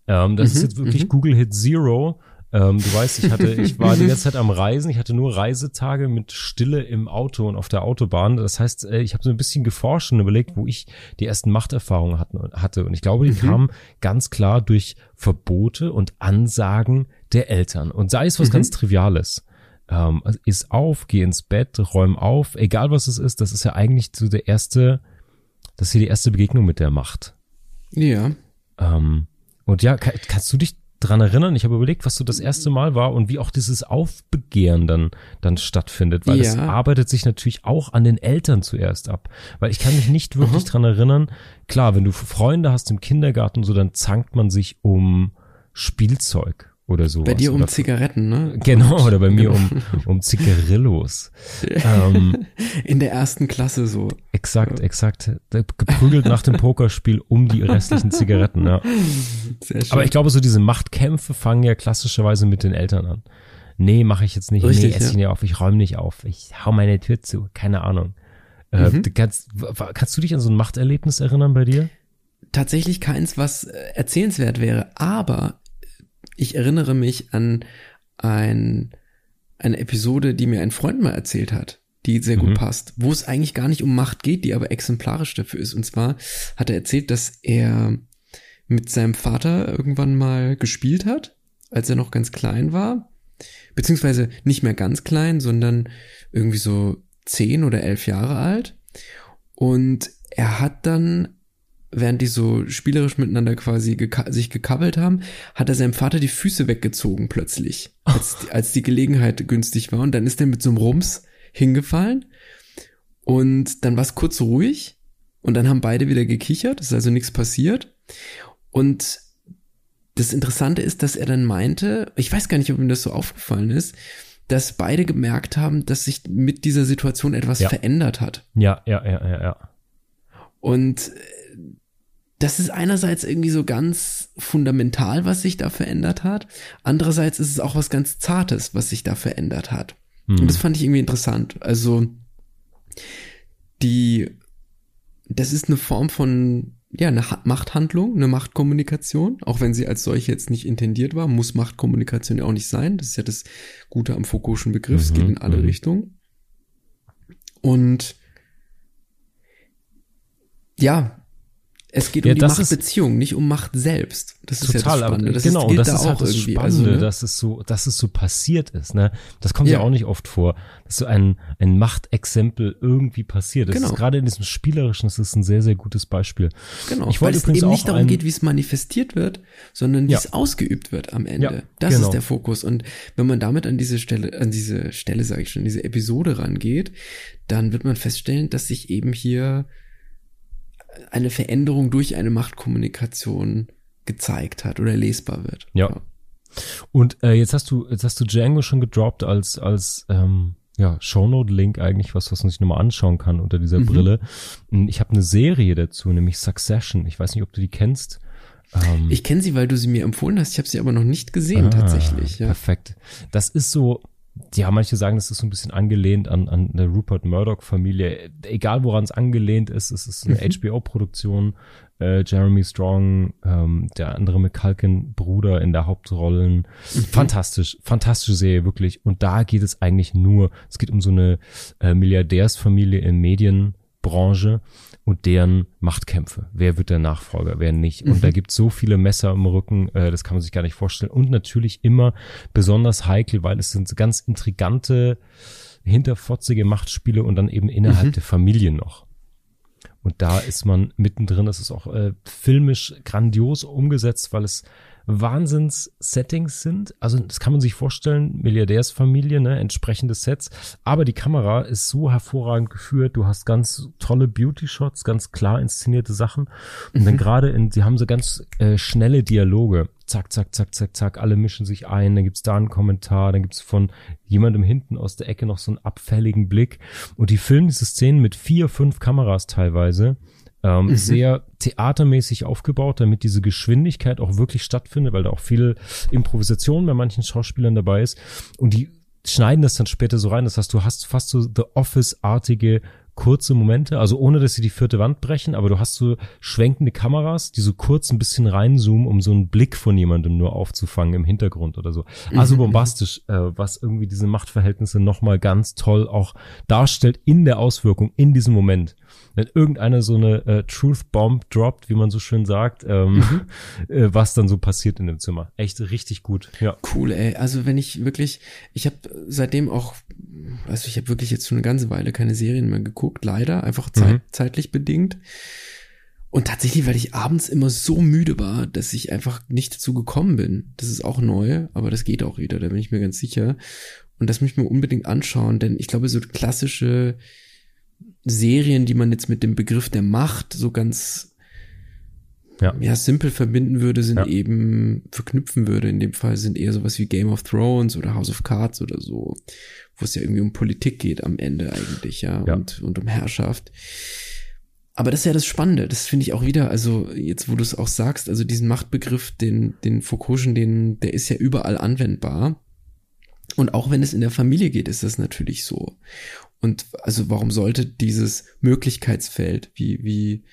Ähm, das mhm, ist jetzt wirklich mhm. Google Hit Zero. Ähm, du weißt, ich hatte, ich war die [LAUGHS] ganze Zeit am Reisen. Ich hatte nur Reisetage mit Stille im Auto und auf der Autobahn. Das heißt, äh, ich habe so ein bisschen geforscht und überlegt, wo ich die ersten Machterfahrungen hatte. Und ich glaube, die mhm. kamen ganz klar durch Verbote und Ansagen der Eltern. Und sei es was mhm. ganz Triviales. Ähm, ist auf, geh ins Bett, räum auf, egal was es ist, das ist ja eigentlich so der erste, das ist hier die erste Begegnung mit der Macht. Ja. Ähm, und ja, kann, kannst du dich dran erinnern? Ich habe überlegt, was so das erste Mal war und wie auch dieses Aufbegehren dann, dann stattfindet, weil es arbeitet sich natürlich auch an den Eltern zuerst ab. Weil ich kann mich nicht wirklich mhm. dran erinnern. Klar, wenn du Freunde hast im Kindergarten so, dann zankt man sich um Spielzeug oder so. Bei dir um oder, Zigaretten, ne? Genau, oder bei mir um, [LAUGHS] um Zigarillos. [LAUGHS] ähm, In der ersten Klasse so. Exakt, exakt. Geprügelt nach dem Pokerspiel um die restlichen Zigaretten, ja. Sehr schön. Aber ich glaube, so diese Machtkämpfe fangen ja klassischerweise mit den Eltern an. Nee, mache ich jetzt nicht. Richtig, nee, esse ich nicht auf. Ich räume nicht auf. Ich hau meine Tür zu. Keine Ahnung. Äh, mhm. kannst, kannst du dich an so ein Machterlebnis erinnern bei dir? Tatsächlich keins, was äh, erzählenswert wäre. Aber ich erinnere mich an ein, eine Episode, die mir ein Freund mal erzählt hat, die sehr gut mhm. passt, wo es eigentlich gar nicht um Macht geht, die aber exemplarisch dafür ist. Und zwar hat er erzählt, dass er mit seinem Vater irgendwann mal gespielt hat, als er noch ganz klein war. Beziehungsweise nicht mehr ganz klein, sondern irgendwie so zehn oder elf Jahre alt. Und er hat dann während die so spielerisch miteinander quasi geka sich gekabbelt haben, hat er seinem Vater die Füße weggezogen plötzlich, als, oh. als die Gelegenheit günstig war. Und dann ist er mit so einem Rums hingefallen. Und dann war es kurz ruhig. Und dann haben beide wieder gekichert. Es ist also nichts passiert. Und das Interessante ist, dass er dann meinte, ich weiß gar nicht, ob ihm das so aufgefallen ist, dass beide gemerkt haben, dass sich mit dieser Situation etwas ja. verändert hat. Ja, ja, ja, ja, ja. Und das ist einerseits irgendwie so ganz fundamental, was sich da verändert hat. Andererseits ist es auch was ganz Zartes, was sich da verändert hat. Hm. Und das fand ich irgendwie interessant. Also, die, das ist eine Form von, ja, eine Machthandlung, eine Machtkommunikation. Auch wenn sie als solche jetzt nicht intendiert war, muss Machtkommunikation ja auch nicht sein. Das ist ja das Gute am Foucault'schen Begriff. Mhm. Es geht mhm, in alle mhm. Richtungen. Und, ja, es geht um ja, die Machtbeziehung, nicht um Macht selbst. Das ist total, ja das Spannende. Das genau, ist, das da ist halt das Spannende, also, ne? dass es so, dass es so passiert ist. Ne, das kommt ja. ja auch nicht oft vor, dass so ein ein Machtexempel irgendwie passiert. Das genau. ist gerade in diesem spielerischen, das ist ein sehr sehr gutes Beispiel. Genau, ich weil es eben nicht darum geht, wie es manifestiert wird, sondern wie ja. es ausgeübt wird am Ende. Das genau. ist der Fokus. Und wenn man damit an diese Stelle, an diese Stelle sage ich schon, diese Episode rangeht, dann wird man feststellen, dass sich eben hier eine Veränderung durch eine Machtkommunikation gezeigt hat oder lesbar wird. Ja. ja. Und äh, jetzt hast du jetzt hast du Django schon gedroppt als als ähm, ja, Shownote-Link eigentlich was, was man sich nochmal anschauen kann unter dieser mhm. Brille. Ich habe eine Serie dazu, nämlich Succession. Ich weiß nicht, ob du die kennst. Ähm, ich kenne sie, weil du sie mir empfohlen hast. Ich habe sie aber noch nicht gesehen, ah, tatsächlich. Ja. Perfekt. Das ist so, ja, manche sagen, das ist so ein bisschen angelehnt an, an der Rupert Murdoch-Familie. Egal, woran es angelehnt ist, es ist eine mhm. HBO-Produktion. Äh, Jeremy Strong, ähm, der andere McCulkin-Bruder in der Hauptrollen. Mhm. Fantastisch, fantastische Serie, wirklich. Und da geht es eigentlich nur, es geht um so eine äh, Milliardärsfamilie in Medienbranche und deren Machtkämpfe. Wer wird der Nachfolger, wer nicht? Und mhm. da gibt es so viele Messer im Rücken, äh, das kann man sich gar nicht vorstellen. Und natürlich immer besonders heikel, weil es sind ganz intrigante, hinterfotzige Machtspiele und dann eben innerhalb mhm. der Familie noch. Und da ist man mittendrin, das ist auch äh, filmisch grandios umgesetzt, weil es Wahnsinns-Settings sind. Also das kann man sich vorstellen, Milliardärsfamilie, ne, entsprechende Sets. Aber die Kamera ist so hervorragend geführt. Du hast ganz tolle Beauty-Shots, ganz klar inszenierte Sachen. Und mhm. dann gerade in, sie haben so ganz äh, schnelle Dialoge. Zack, zack, zack, zack, zack, alle mischen sich ein. Dann gibt's da einen Kommentar, dann gibt's von jemandem hinten aus der Ecke noch so einen abfälligen Blick. Und die filmen diese Szenen mit vier, fünf Kameras teilweise ähm, mhm. Sehr theatermäßig aufgebaut, damit diese Geschwindigkeit auch wirklich stattfindet, weil da auch viel Improvisation bei manchen Schauspielern dabei ist. Und die schneiden das dann später so rein. Das heißt, du hast fast so The Office-artige kurze Momente, also ohne dass sie die vierte Wand brechen, aber du hast so schwenkende Kameras, die so kurz ein bisschen reinzoomen, um so einen Blick von jemandem nur aufzufangen im Hintergrund oder so. Also mhm. bombastisch, äh, was irgendwie diese Machtverhältnisse nochmal ganz toll auch darstellt in der Auswirkung, in diesem Moment wenn irgendeiner so eine äh, Truth Bomb droppt, wie man so schön sagt, ähm, mhm. [LAUGHS] äh, was dann so passiert in dem Zimmer. Echt richtig gut. Ja. Cool, ey. Also wenn ich wirklich, ich habe seitdem auch, also ich habe wirklich jetzt schon eine ganze Weile keine Serien mehr geguckt, leider, einfach zeit, mhm. zeitlich bedingt. Und tatsächlich, weil ich abends immer so müde war, dass ich einfach nicht dazu gekommen bin. Das ist auch neu, aber das geht auch wieder, da bin ich mir ganz sicher. Und das möchte ich mir unbedingt anschauen, denn ich glaube, so klassische Serien, die man jetzt mit dem Begriff der Macht so ganz ja, ja simpel verbinden würde, sind ja. eben verknüpfen würde. In dem Fall sind eher sowas wie Game of Thrones oder House of Cards oder so, wo es ja irgendwie um Politik geht am Ende eigentlich, ja, ja. Und, und um Herrschaft. Aber das ist ja das Spannende. Das finde ich auch wieder, also jetzt, wo du es auch sagst, also diesen Machtbegriff, den, den Foucault'schen, den, der ist ja überall anwendbar. Und auch wenn es in der Familie geht, ist das natürlich so. Und also warum sollte dieses Möglichkeitsfeld, wie, wie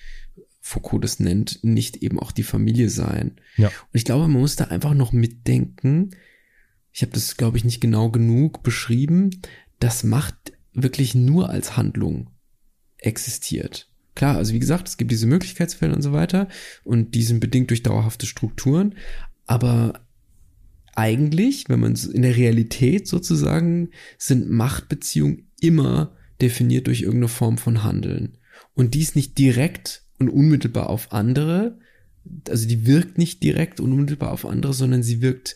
Foucault das nennt, nicht eben auch die Familie sein? Ja. Und ich glaube, man muss da einfach noch mitdenken. Ich habe das, glaube ich, nicht genau genug beschrieben. Das macht wirklich nur als Handlung existiert. Klar, also wie gesagt, es gibt diese Möglichkeitsfelder und so weiter und die sind bedingt durch dauerhafte Strukturen, aber eigentlich, wenn man in der Realität sozusagen, sind Machtbeziehungen immer definiert durch irgendeine Form von Handeln. Und dies nicht direkt und unmittelbar auf andere, also die wirkt nicht direkt und unmittelbar auf andere, sondern sie wirkt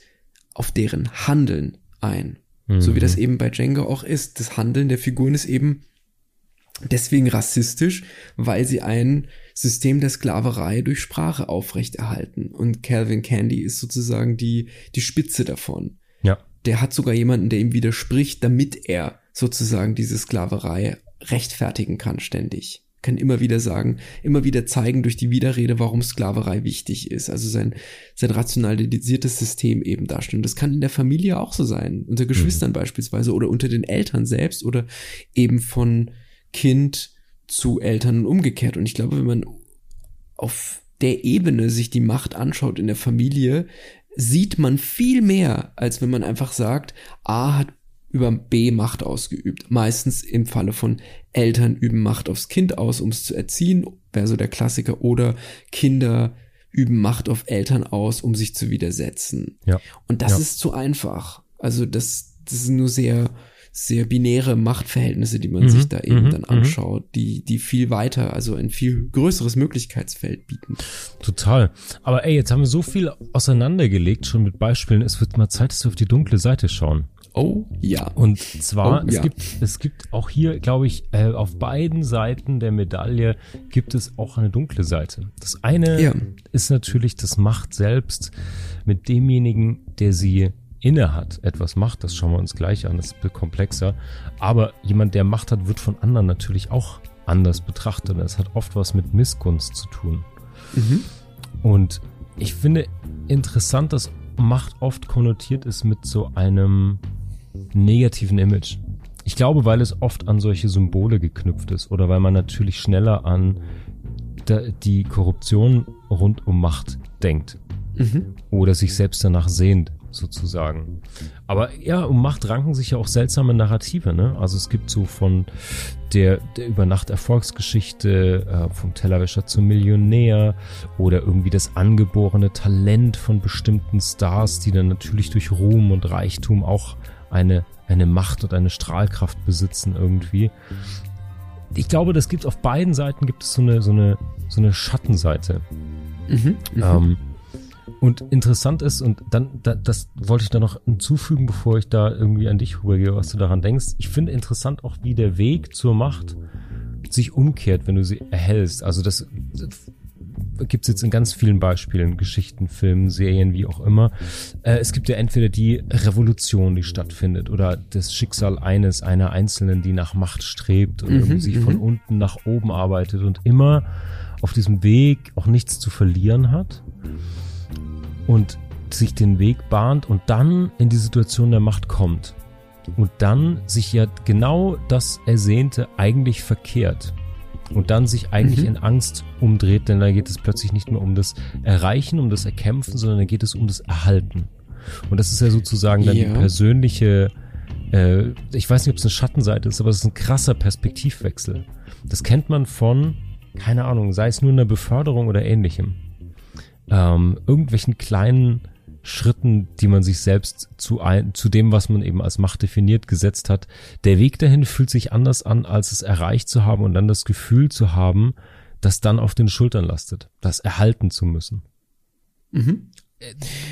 auf deren Handeln ein. Mhm. So wie das mhm. eben bei Django auch ist. Das Handeln der Figuren ist eben deswegen rassistisch, weil sie ein System der Sklaverei durch Sprache aufrechterhalten. Und Calvin Candy ist sozusagen die, die Spitze davon. Ja. Der hat sogar jemanden, der ihm widerspricht, damit er sozusagen diese Sklaverei rechtfertigen kann ständig. Kann immer wieder sagen, immer wieder zeigen durch die Widerrede, warum Sklaverei wichtig ist. Also sein, sein rationalisiertes System eben darstellen. Das kann in der Familie auch so sein. Unter Geschwistern mhm. beispielsweise oder unter den Eltern selbst oder eben von Kind zu Eltern und umgekehrt. Und ich glaube, wenn man auf der Ebene sich die Macht anschaut in der Familie, sieht man viel mehr, als wenn man einfach sagt, A hat über B Macht ausgeübt. Meistens im Falle von Eltern üben Macht aufs Kind aus, um es zu erziehen, wäre so der Klassiker, oder Kinder üben Macht auf Eltern aus, um sich zu widersetzen. Ja. Und das ja. ist zu einfach. Also das, das sind nur sehr, sehr binäre Machtverhältnisse, die man mhm. sich da eben mhm. dann mhm. anschaut, die, die viel weiter, also ein viel größeres Möglichkeitsfeld bieten. Total. Aber ey, jetzt haben wir so viel auseinandergelegt, schon mit Beispielen. Es wird mal Zeit, dass wir auf die dunkle Seite schauen. Oh ja. Und zwar, oh, es ja. gibt, es gibt auch hier, glaube ich, äh, auf beiden Seiten der Medaille gibt es auch eine dunkle Seite. Das eine ja. ist natürlich das Macht selbst mit demjenigen, der sie inne hat, etwas macht, das schauen wir uns gleich an, das ist komplexer. Aber jemand, der Macht hat, wird von anderen natürlich auch anders betrachtet. Das hat oft was mit Missgunst zu tun. Mhm. Und ich finde interessant, dass Macht oft konnotiert ist mit so einem negativen Image. Ich glaube, weil es oft an solche Symbole geknüpft ist oder weil man natürlich schneller an die Korruption rund um Macht denkt mhm. oder sich selbst danach sehnt, sozusagen. Aber ja, um Macht ranken sich ja auch seltsame Narrative. Ne? Also es gibt so von der, der Übernacht-Erfolgsgeschichte, äh, vom Tellerwäscher zum Millionär oder irgendwie das angeborene Talent von bestimmten Stars, die dann natürlich durch Ruhm und Reichtum auch eine, eine Macht und eine Strahlkraft besitzen irgendwie. Ich glaube, das gibt auf beiden Seiten gibt es so eine, so eine, so eine Schattenseite. Mhm, mhm. ähm, und interessant ist, und dann, da, das wollte ich da noch hinzufügen, bevor ich da irgendwie an dich rübergehe, was du daran denkst. Ich finde interessant auch, wie der Weg zur Macht sich umkehrt, wenn du sie erhältst. Also das, das gibt es jetzt in ganz vielen Beispielen, Geschichten, Filmen, Serien, wie auch immer. Äh, es gibt ja entweder die Revolution, die stattfindet, oder das Schicksal eines, einer Einzelnen, die nach Macht strebt und mhm, sich von mhm. unten nach oben arbeitet und immer auf diesem Weg auch nichts zu verlieren hat und sich den Weg bahnt und dann in die Situation der Macht kommt. Und dann sich ja genau das Ersehnte eigentlich verkehrt. Und dann sich eigentlich mhm. in Angst umdreht, denn da geht es plötzlich nicht mehr um das Erreichen, um das Erkämpfen, sondern da geht es um das Erhalten. Und das ist ja sozusagen dann ja. die persönliche, äh, ich weiß nicht, ob es eine Schattenseite ist, aber es ist ein krasser Perspektivwechsel. Das kennt man von, keine Ahnung, sei es nur eine Beförderung oder ähnlichem ähm, irgendwelchen kleinen Schritten, die man sich selbst zu, ein, zu dem, was man eben als Macht definiert, gesetzt hat. Der Weg dahin fühlt sich anders an, als es erreicht zu haben und dann das Gefühl zu haben, das dann auf den Schultern lastet, das erhalten zu müssen. Mhm.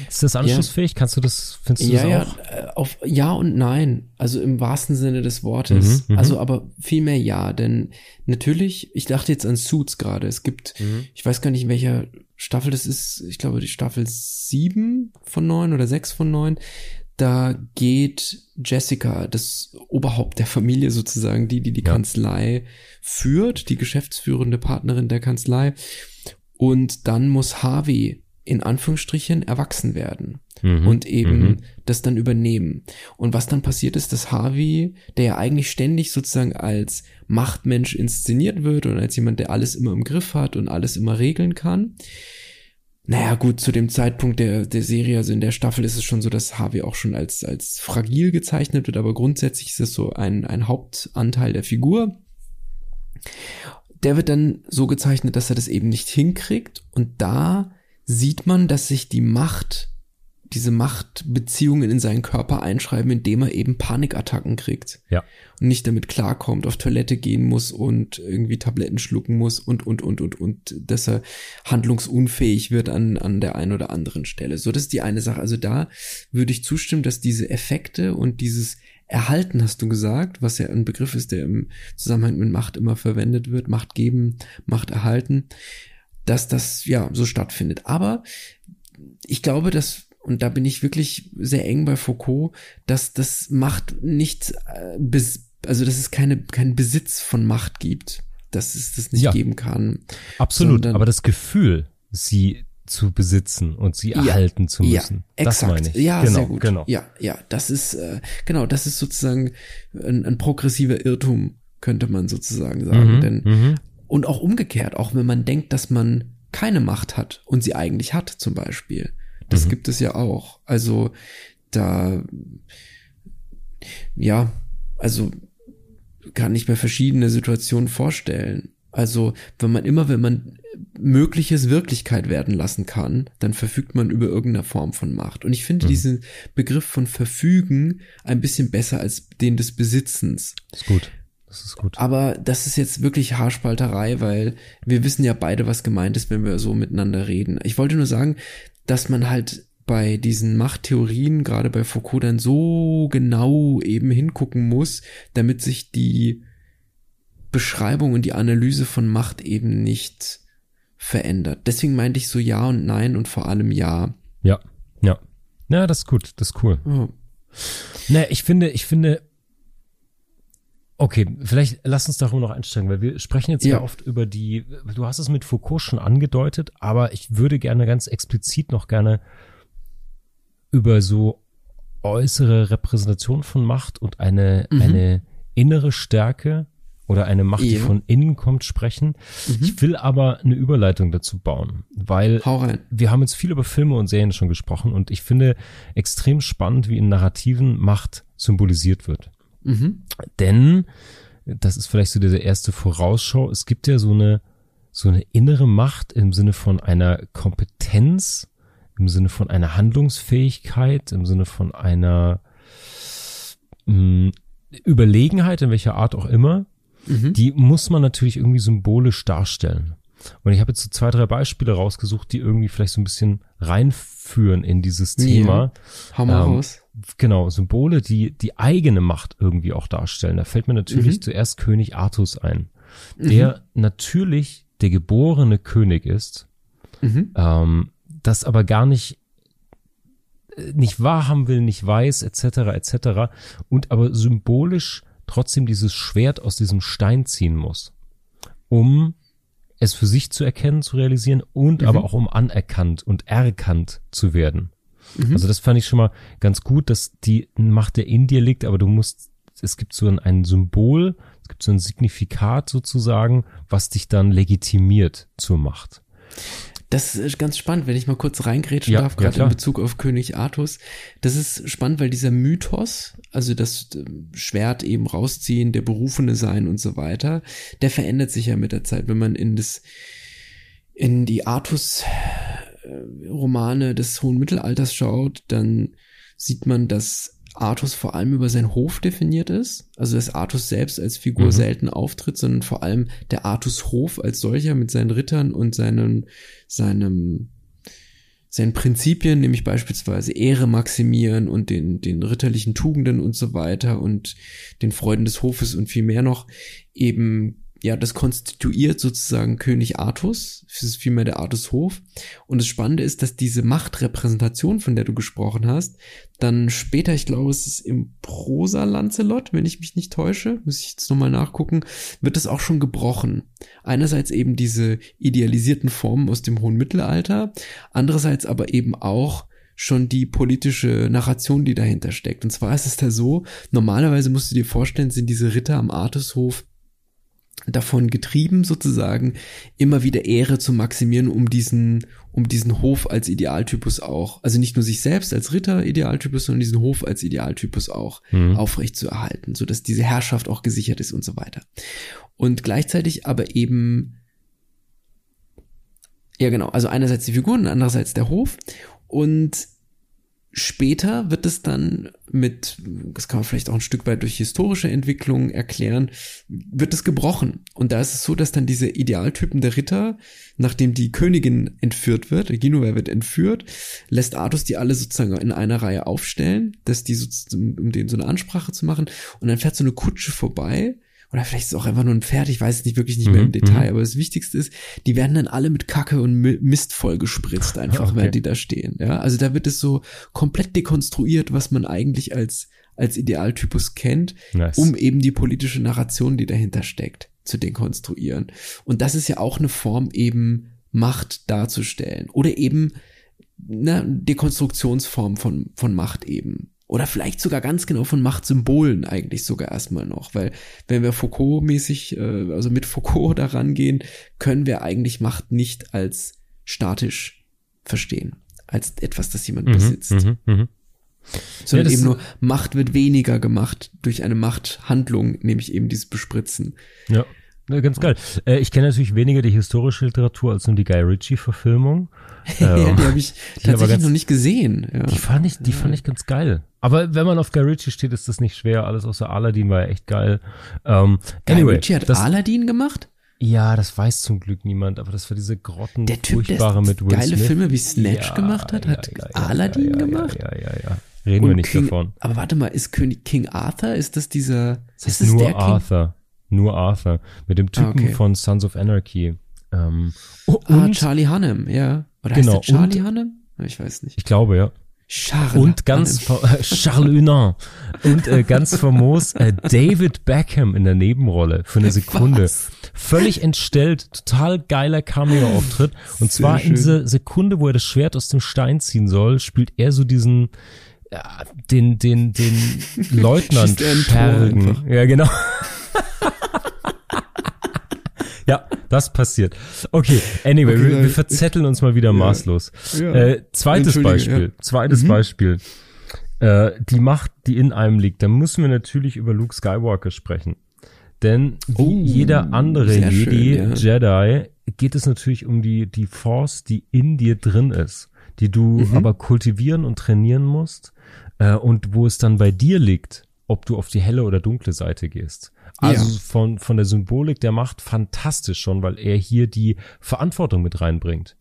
Ist das anschlussfähig? Ja. Kannst du das, findest du ja, das auch? Ja, äh, auf ja und nein. Also im wahrsten Sinne des Wortes. Mhm, mhm, also aber vielmehr ja, denn natürlich, ich dachte jetzt an Suits gerade. Es gibt, mhm. ich weiß gar nicht, in welcher Staffel das ist, ich glaube, die Staffel sieben von neun oder sechs von neun. Da geht Jessica, das Oberhaupt der Familie sozusagen, die, die die ja. Kanzlei führt, die geschäftsführende Partnerin der Kanzlei. Und dann muss Harvey in Anführungsstrichen erwachsen werden mhm. und eben mhm. das dann übernehmen. Und was dann passiert ist, dass Harvey, der ja eigentlich ständig sozusagen als Machtmensch inszeniert wird und als jemand, der alles immer im Griff hat und alles immer regeln kann. Naja, gut, zu dem Zeitpunkt der, der Serie, also in der Staffel ist es schon so, dass Harvey auch schon als, als fragil gezeichnet wird, aber grundsätzlich ist es so ein, ein Hauptanteil der Figur. Der wird dann so gezeichnet, dass er das eben nicht hinkriegt und da sieht man, dass sich die Macht, diese Machtbeziehungen in seinen Körper einschreiben, indem er eben Panikattacken kriegt. Ja. Und nicht damit klarkommt, auf Toilette gehen muss und irgendwie Tabletten schlucken muss und, und, und, und, und, dass er handlungsunfähig wird an, an der einen oder anderen Stelle. So, das ist die eine Sache. Also da würde ich zustimmen, dass diese Effekte und dieses Erhalten, hast du gesagt, was ja ein Begriff ist, der im Zusammenhang mit Macht immer verwendet wird, Macht geben, Macht erhalten, dass das ja so stattfindet. Aber ich glaube, dass und da bin ich wirklich sehr eng bei Foucault, dass das Macht nicht äh, bis, also dass es keine keinen Besitz von Macht gibt, dass es das nicht ja, geben kann. Absolut, aber das Gefühl, sie zu besitzen und sie ja, erhalten zu müssen. Ja, das exakt. meine ich. Ja, genau, sehr gut. Genau. Ja, ja, das ist äh, genau, das ist sozusagen ein, ein progressiver Irrtum, könnte man sozusagen sagen. Mhm, Denn mhm. Und auch umgekehrt, auch wenn man denkt, dass man keine Macht hat und sie eigentlich hat, zum Beispiel. Das mhm. gibt es ja auch. Also da, ja, also kann ich mir verschiedene Situationen vorstellen. Also wenn man immer, wenn man Mögliches Wirklichkeit werden lassen kann, dann verfügt man über irgendeine Form von Macht. Und ich finde mhm. diesen Begriff von Verfügen ein bisschen besser als den des Besitzens. Ist gut. Das ist gut. Aber das ist jetzt wirklich Haarspalterei, weil wir wissen ja beide, was gemeint ist, wenn wir so miteinander reden. Ich wollte nur sagen, dass man halt bei diesen Machttheorien, gerade bei Foucault, dann so genau eben hingucken muss, damit sich die Beschreibung und die Analyse von Macht eben nicht verändert. Deswegen meinte ich so ja und nein und vor allem ja. Ja, ja. Ja, das ist gut, das ist cool. Oh. Ne, ich finde, ich finde, okay, vielleicht lass uns darum noch einsteigen, weil wir sprechen jetzt ja. Ja. oft über die, du hast es mit Foucault schon angedeutet, aber ich würde gerne ganz explizit noch gerne über so äußere Repräsentation von Macht und eine, Mhm. eine innere Stärke oder eine Macht, die Ja. von innen kommt, sprechen. Mhm. Ich will aber eine Überleitung dazu bauen, weil wir haben jetzt viel über Filme und Serien schon gesprochen und ich finde extrem spannend, wie in Narrativen Macht symbolisiert wird. Mhm. Denn, das ist vielleicht so diese erste Vorausschau, es gibt ja so eine, so eine innere Macht im Sinne von einer Kompetenz, im Sinne von einer Handlungsfähigkeit, im Sinne von einer mh, Überlegenheit, in welcher Art auch immer, Mhm. die muss man natürlich irgendwie symbolisch darstellen. Und ich habe jetzt so zwei, drei Beispiele rausgesucht, die irgendwie vielleicht so ein bisschen reinführen in dieses Ja. Thema. Hau mal Ähm, raus. Genau, Symbole, die die eigene Macht irgendwie auch darstellen. Da fällt mir natürlich Mhm. zuerst König Artus ein, der natürlich der geborene König ist, Mhm. ähm, das aber gar nicht äh, nicht wahrhaben will, nicht weiß, etc., etc. und aber symbolisch trotzdem dieses Schwert aus diesem Stein ziehen muss, um es für sich zu erkennen, zu realisieren und Mhm. aber auch um anerkannt und erkannt zu werden. Mhm. Also das fand ich schon mal ganz gut, dass die Macht der in dir liegt, aber du musst, es gibt so ein, ein Symbol, es gibt so ein Signifikat sozusagen, was dich dann legitimiert zur Macht. Das ist ganz spannend, wenn ich mal kurz reingrätschen Ja, darf, ja, gerade klar. in Bezug auf König Artus. Das ist spannend, weil dieser Mythos, also das ähm, Schwert eben rausziehen, der Berufene sein und so weiter, der verändert sich ja mit der Zeit. Wenn man in das, in die Artus äh, Romane des hohen Mittelalters schaut, dann sieht man, dass Artus vor allem über seinen Hof definiert ist. Also dass Artus selbst als Figur Mhm. selten auftritt, sondern vor allem der Artushof als solcher mit seinen Rittern und seinen, seinem, seinen Prinzipien, nämlich beispielsweise Ehre maximieren und den, den ritterlichen Tugenden und so weiter und den Freuden des Hofes und viel mehr noch eben ja, das konstituiert sozusagen König Artus. Es ist vielmehr der Artushof. Und das Spannende ist, dass diese Machtrepräsentation, von der du gesprochen hast, dann später, ich glaube, es ist im Prosa Lancelot, wenn ich mich nicht täusche, muss ich jetzt nochmal nachgucken, wird das auch schon gebrochen. Einerseits eben diese idealisierten Formen aus dem hohen Mittelalter, andererseits aber eben auch schon die politische Narration, die dahinter steckt. Und zwar ist es da so, normalerweise musst du dir vorstellen, sind diese Ritter am Artushof davon getrieben, sozusagen, immer wieder Ehre zu maximieren, um diesen, um diesen Hof als Idealtypus auch, also nicht nur sich selbst als Ritter-Idealtypus, sondern diesen Hof als Idealtypus auch Mhm. aufrecht zu erhalten, so dass diese Herrschaft auch gesichert ist und so weiter. Und gleichzeitig aber eben, ja genau, also einerseits die Figuren, andererseits der Hof und Später wird es dann mit, das kann man vielleicht auch ein Stück weit durch historische Entwicklung erklären, wird es gebrochen. Und da ist es so, dass dann diese Idealtypen der Ritter, nachdem die Königin entführt wird, Genua wird entführt, lässt Artus die alle sozusagen in einer Reihe aufstellen, dass die sozusagen, um denen so eine Ansprache zu machen. Und dann fährt so eine Kutsche vorbei oder vielleicht ist es auch einfach nur ein Pferd, ich weiß es nicht wirklich nicht mehr im Mhm, Detail, mhm. aber das Wichtigste ist, die werden dann alle mit Kacke und Mi- Mist vollgespritzt, [LAUGHS] einfach, Okay. während die da stehen. Ja, also da wird es so komplett dekonstruiert, was man eigentlich als, als Idealtypus kennt, Nice. um eben die politische Narration, die dahinter steckt, zu dekonstruieren. Und das ist ja auch eine Form, eben Macht darzustellen. Oder eben eine Dekonstruktionsform von, von Macht eben. Oder vielleicht sogar ganz genau von Machtsymbolen eigentlich sogar erstmal noch, weil wenn wir Foucault-mäßig, äh, also mit Foucault [LAUGHS] daran gehen, können wir eigentlich Macht nicht als statisch verstehen, als etwas, das jemand Mhm, besitzt, mhm, mhm. sondern das eben nur Macht wird weniger gemacht durch eine Machthandlung, nämlich eben dieses Bespritzen. Ja. Ja, ganz geil. Äh, ich kenne natürlich weniger die historische Literatur als nur die Guy Ritchie-Verfilmung. [LAUGHS] ja, Ähm, die habe ich die tatsächlich ganz- noch nicht gesehen. Ja. Die fand ich, die fand ich ganz geil. Aber wenn man auf Guy Ritchie steht, ist das nicht schwer. Alles außer Aladdin war ja echt geil. Ähm, Guy anyway, Ritchie hat das, Aladdin gemacht? ja, das weiß zum Glück niemand, aber das war diese Grotten Der Typ, der furchtbare mit Will geile Smith. Filme wie Snatch gemacht hat, hat Aladdin ja, ja, gemacht? Ja, ja, ja. Reden wir Und nicht King, davon. Aber warte mal, ist König King Arthur, ist das dieser, ist ist das nur der King? Nur Arthur. Mit dem Typen okay. von Sons of Anarchy. Ähm, oh, Ah, Charlie Hunnam, ja. Oder Genau, heißt der Charlie und- Hunnam? Ich weiß nicht. ich glaube, ja. Charles. Und ganz [LAUGHS] Charles Hunin. Und äh, ganz famos äh, David Beckham in der Nebenrolle für eine Sekunde. Was? Völlig entstellt, total geiler Cameo-Auftritt. Und Sehr zwar in schön. dieser Sekunde, wo er das Schwert aus dem Stein ziehen soll, spielt er so diesen ja, den, den, den [LAUGHS] Leutnant er Schergen. Ja, genau. [LAUGHS] ja, das passiert. Okay, anyway, Okay, wir, wir verzetteln uns mal wieder maßlos. Ja. Äh, zweites Beispiel. ja. Mhm. Zweites Beispiel. Äh, die Macht, die in einem liegt. Da müssen wir natürlich über Luke Skywalker sprechen. Denn wie Oh, jeder andere Jedi, schön, ja. Jedi, geht es natürlich um die, die Force, die in dir drin ist, die du Mhm. aber kultivieren und trainieren musst äh, und wo es dann bei dir liegt, ob du auf die helle oder dunkle Seite gehst. Also Ja. von, von der Symbolik der Macht fantastisch schon, weil er hier die Verantwortung mit reinbringt.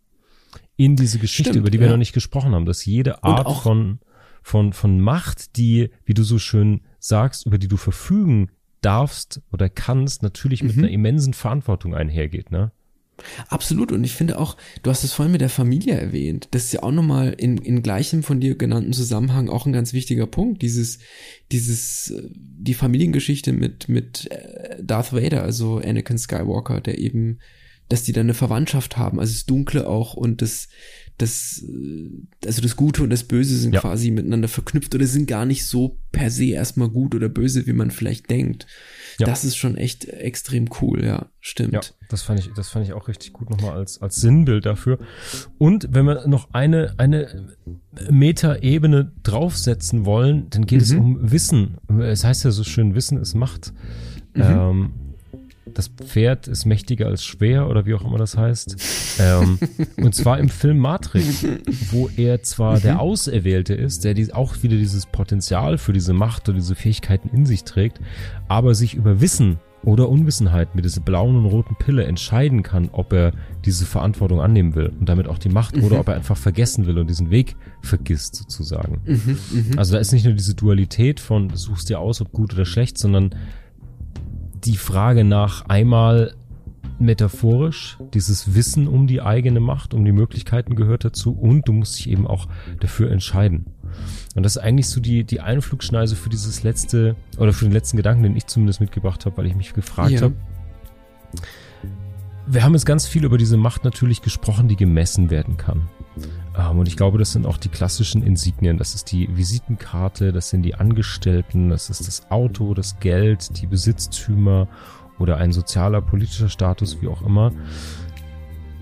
In diese Geschichte, Stimmt, über die wir ja. noch nicht gesprochen haben, dass jede Art von, von, von Macht, die, wie du so schön sagst, über die du verfügen darfst oder kannst, natürlich Mhm. mit einer immensen Verantwortung einhergeht, ne? Absolut. Und ich finde auch, du hast es vorhin mit der Familie erwähnt. Das ist ja auch nochmal in, in gleichem von dir genannten Zusammenhang auch ein ganz wichtiger Punkt. Dieses, dieses, äh, die Familiengeschichte mit, mit äh, Darth Vader, also Anakin Skywalker, der eben, dass die dann eine Verwandtschaft haben. Also das Dunkle auch und das, das, äh, also das Gute und das Böse sind Ja. quasi miteinander verknüpft oder sind gar nicht so per se erstmal gut oder böse, wie man vielleicht denkt. Ja. Das ist schon echt extrem cool, ja, stimmt. Ja, das fand ich, das fand ich auch richtig gut nochmal als, als Sinnbild dafür. Und wenn wir noch eine, eine Metaebene draufsetzen wollen, dann geht es Mhm. um Wissen. Es heißt ja so schön, Wissen ist Macht. Mhm. Ähm, das Pferd ist mächtiger als schwer oder wie auch immer das heißt. Ähm, und zwar im Film Matrix, wo er zwar Mhm. der Auserwählte ist, der dies, auch wieder dieses Potenzial für diese Macht oder diese Fähigkeiten in sich trägt, aber sich über Wissen oder Unwissenheit mit dieser blauen und roten Pille entscheiden kann, ob er diese Verantwortung annehmen will und damit auch die Macht Mhm. oder ob er einfach vergessen will und diesen Weg vergisst sozusagen. Mhm, mhm. Also da ist nicht nur diese Dualität von du suchst dir aus, ob gut oder schlecht, sondern die Frage nach einmal metaphorisch, dieses Wissen um die eigene Macht, um die Möglichkeiten gehört dazu und du musst dich eben auch dafür entscheiden. Und das ist eigentlich so die, die Einflugschneise für dieses letzte, oder für den letzten Gedanken, den ich zumindest mitgebracht habe, weil ich mich gefragt Ja. habe. Wir haben jetzt ganz viel über diese Macht natürlich gesprochen, die gemessen werden kann. Ähm, und ich glaube, das sind auch die klassischen Insignien. Das ist die Visitenkarte, das sind die Angestellten, das ist das Auto, das Geld, die Besitztümer oder ein sozialer, politischer Status, wie auch immer.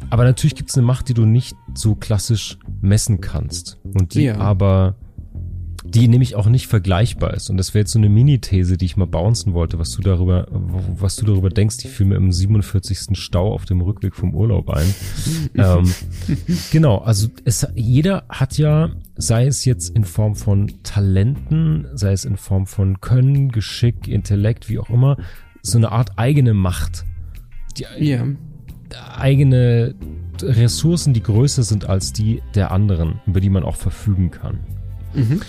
Aber natürlich gibt es eine Macht, die du nicht so klassisch messen kannst. Und die Ja. aber, die nämlich auch nicht vergleichbar ist. Und das wäre jetzt so eine Mini-These, die ich mal bouncen wollte, was du darüber, was du darüber denkst. Ich fiel mir im 47. Stau auf dem Rückweg vom Urlaub ein. [LAUGHS] ähm, genau, also es, jeder hat ja, sei es jetzt in Form von Talenten, sei es in Form von Können, Geschick, Intellekt, wie auch immer, so eine Art eigene Macht. Die, Ja. eigene Ressourcen, die größer sind als die der anderen, über die man auch verfügen kann. Mhm.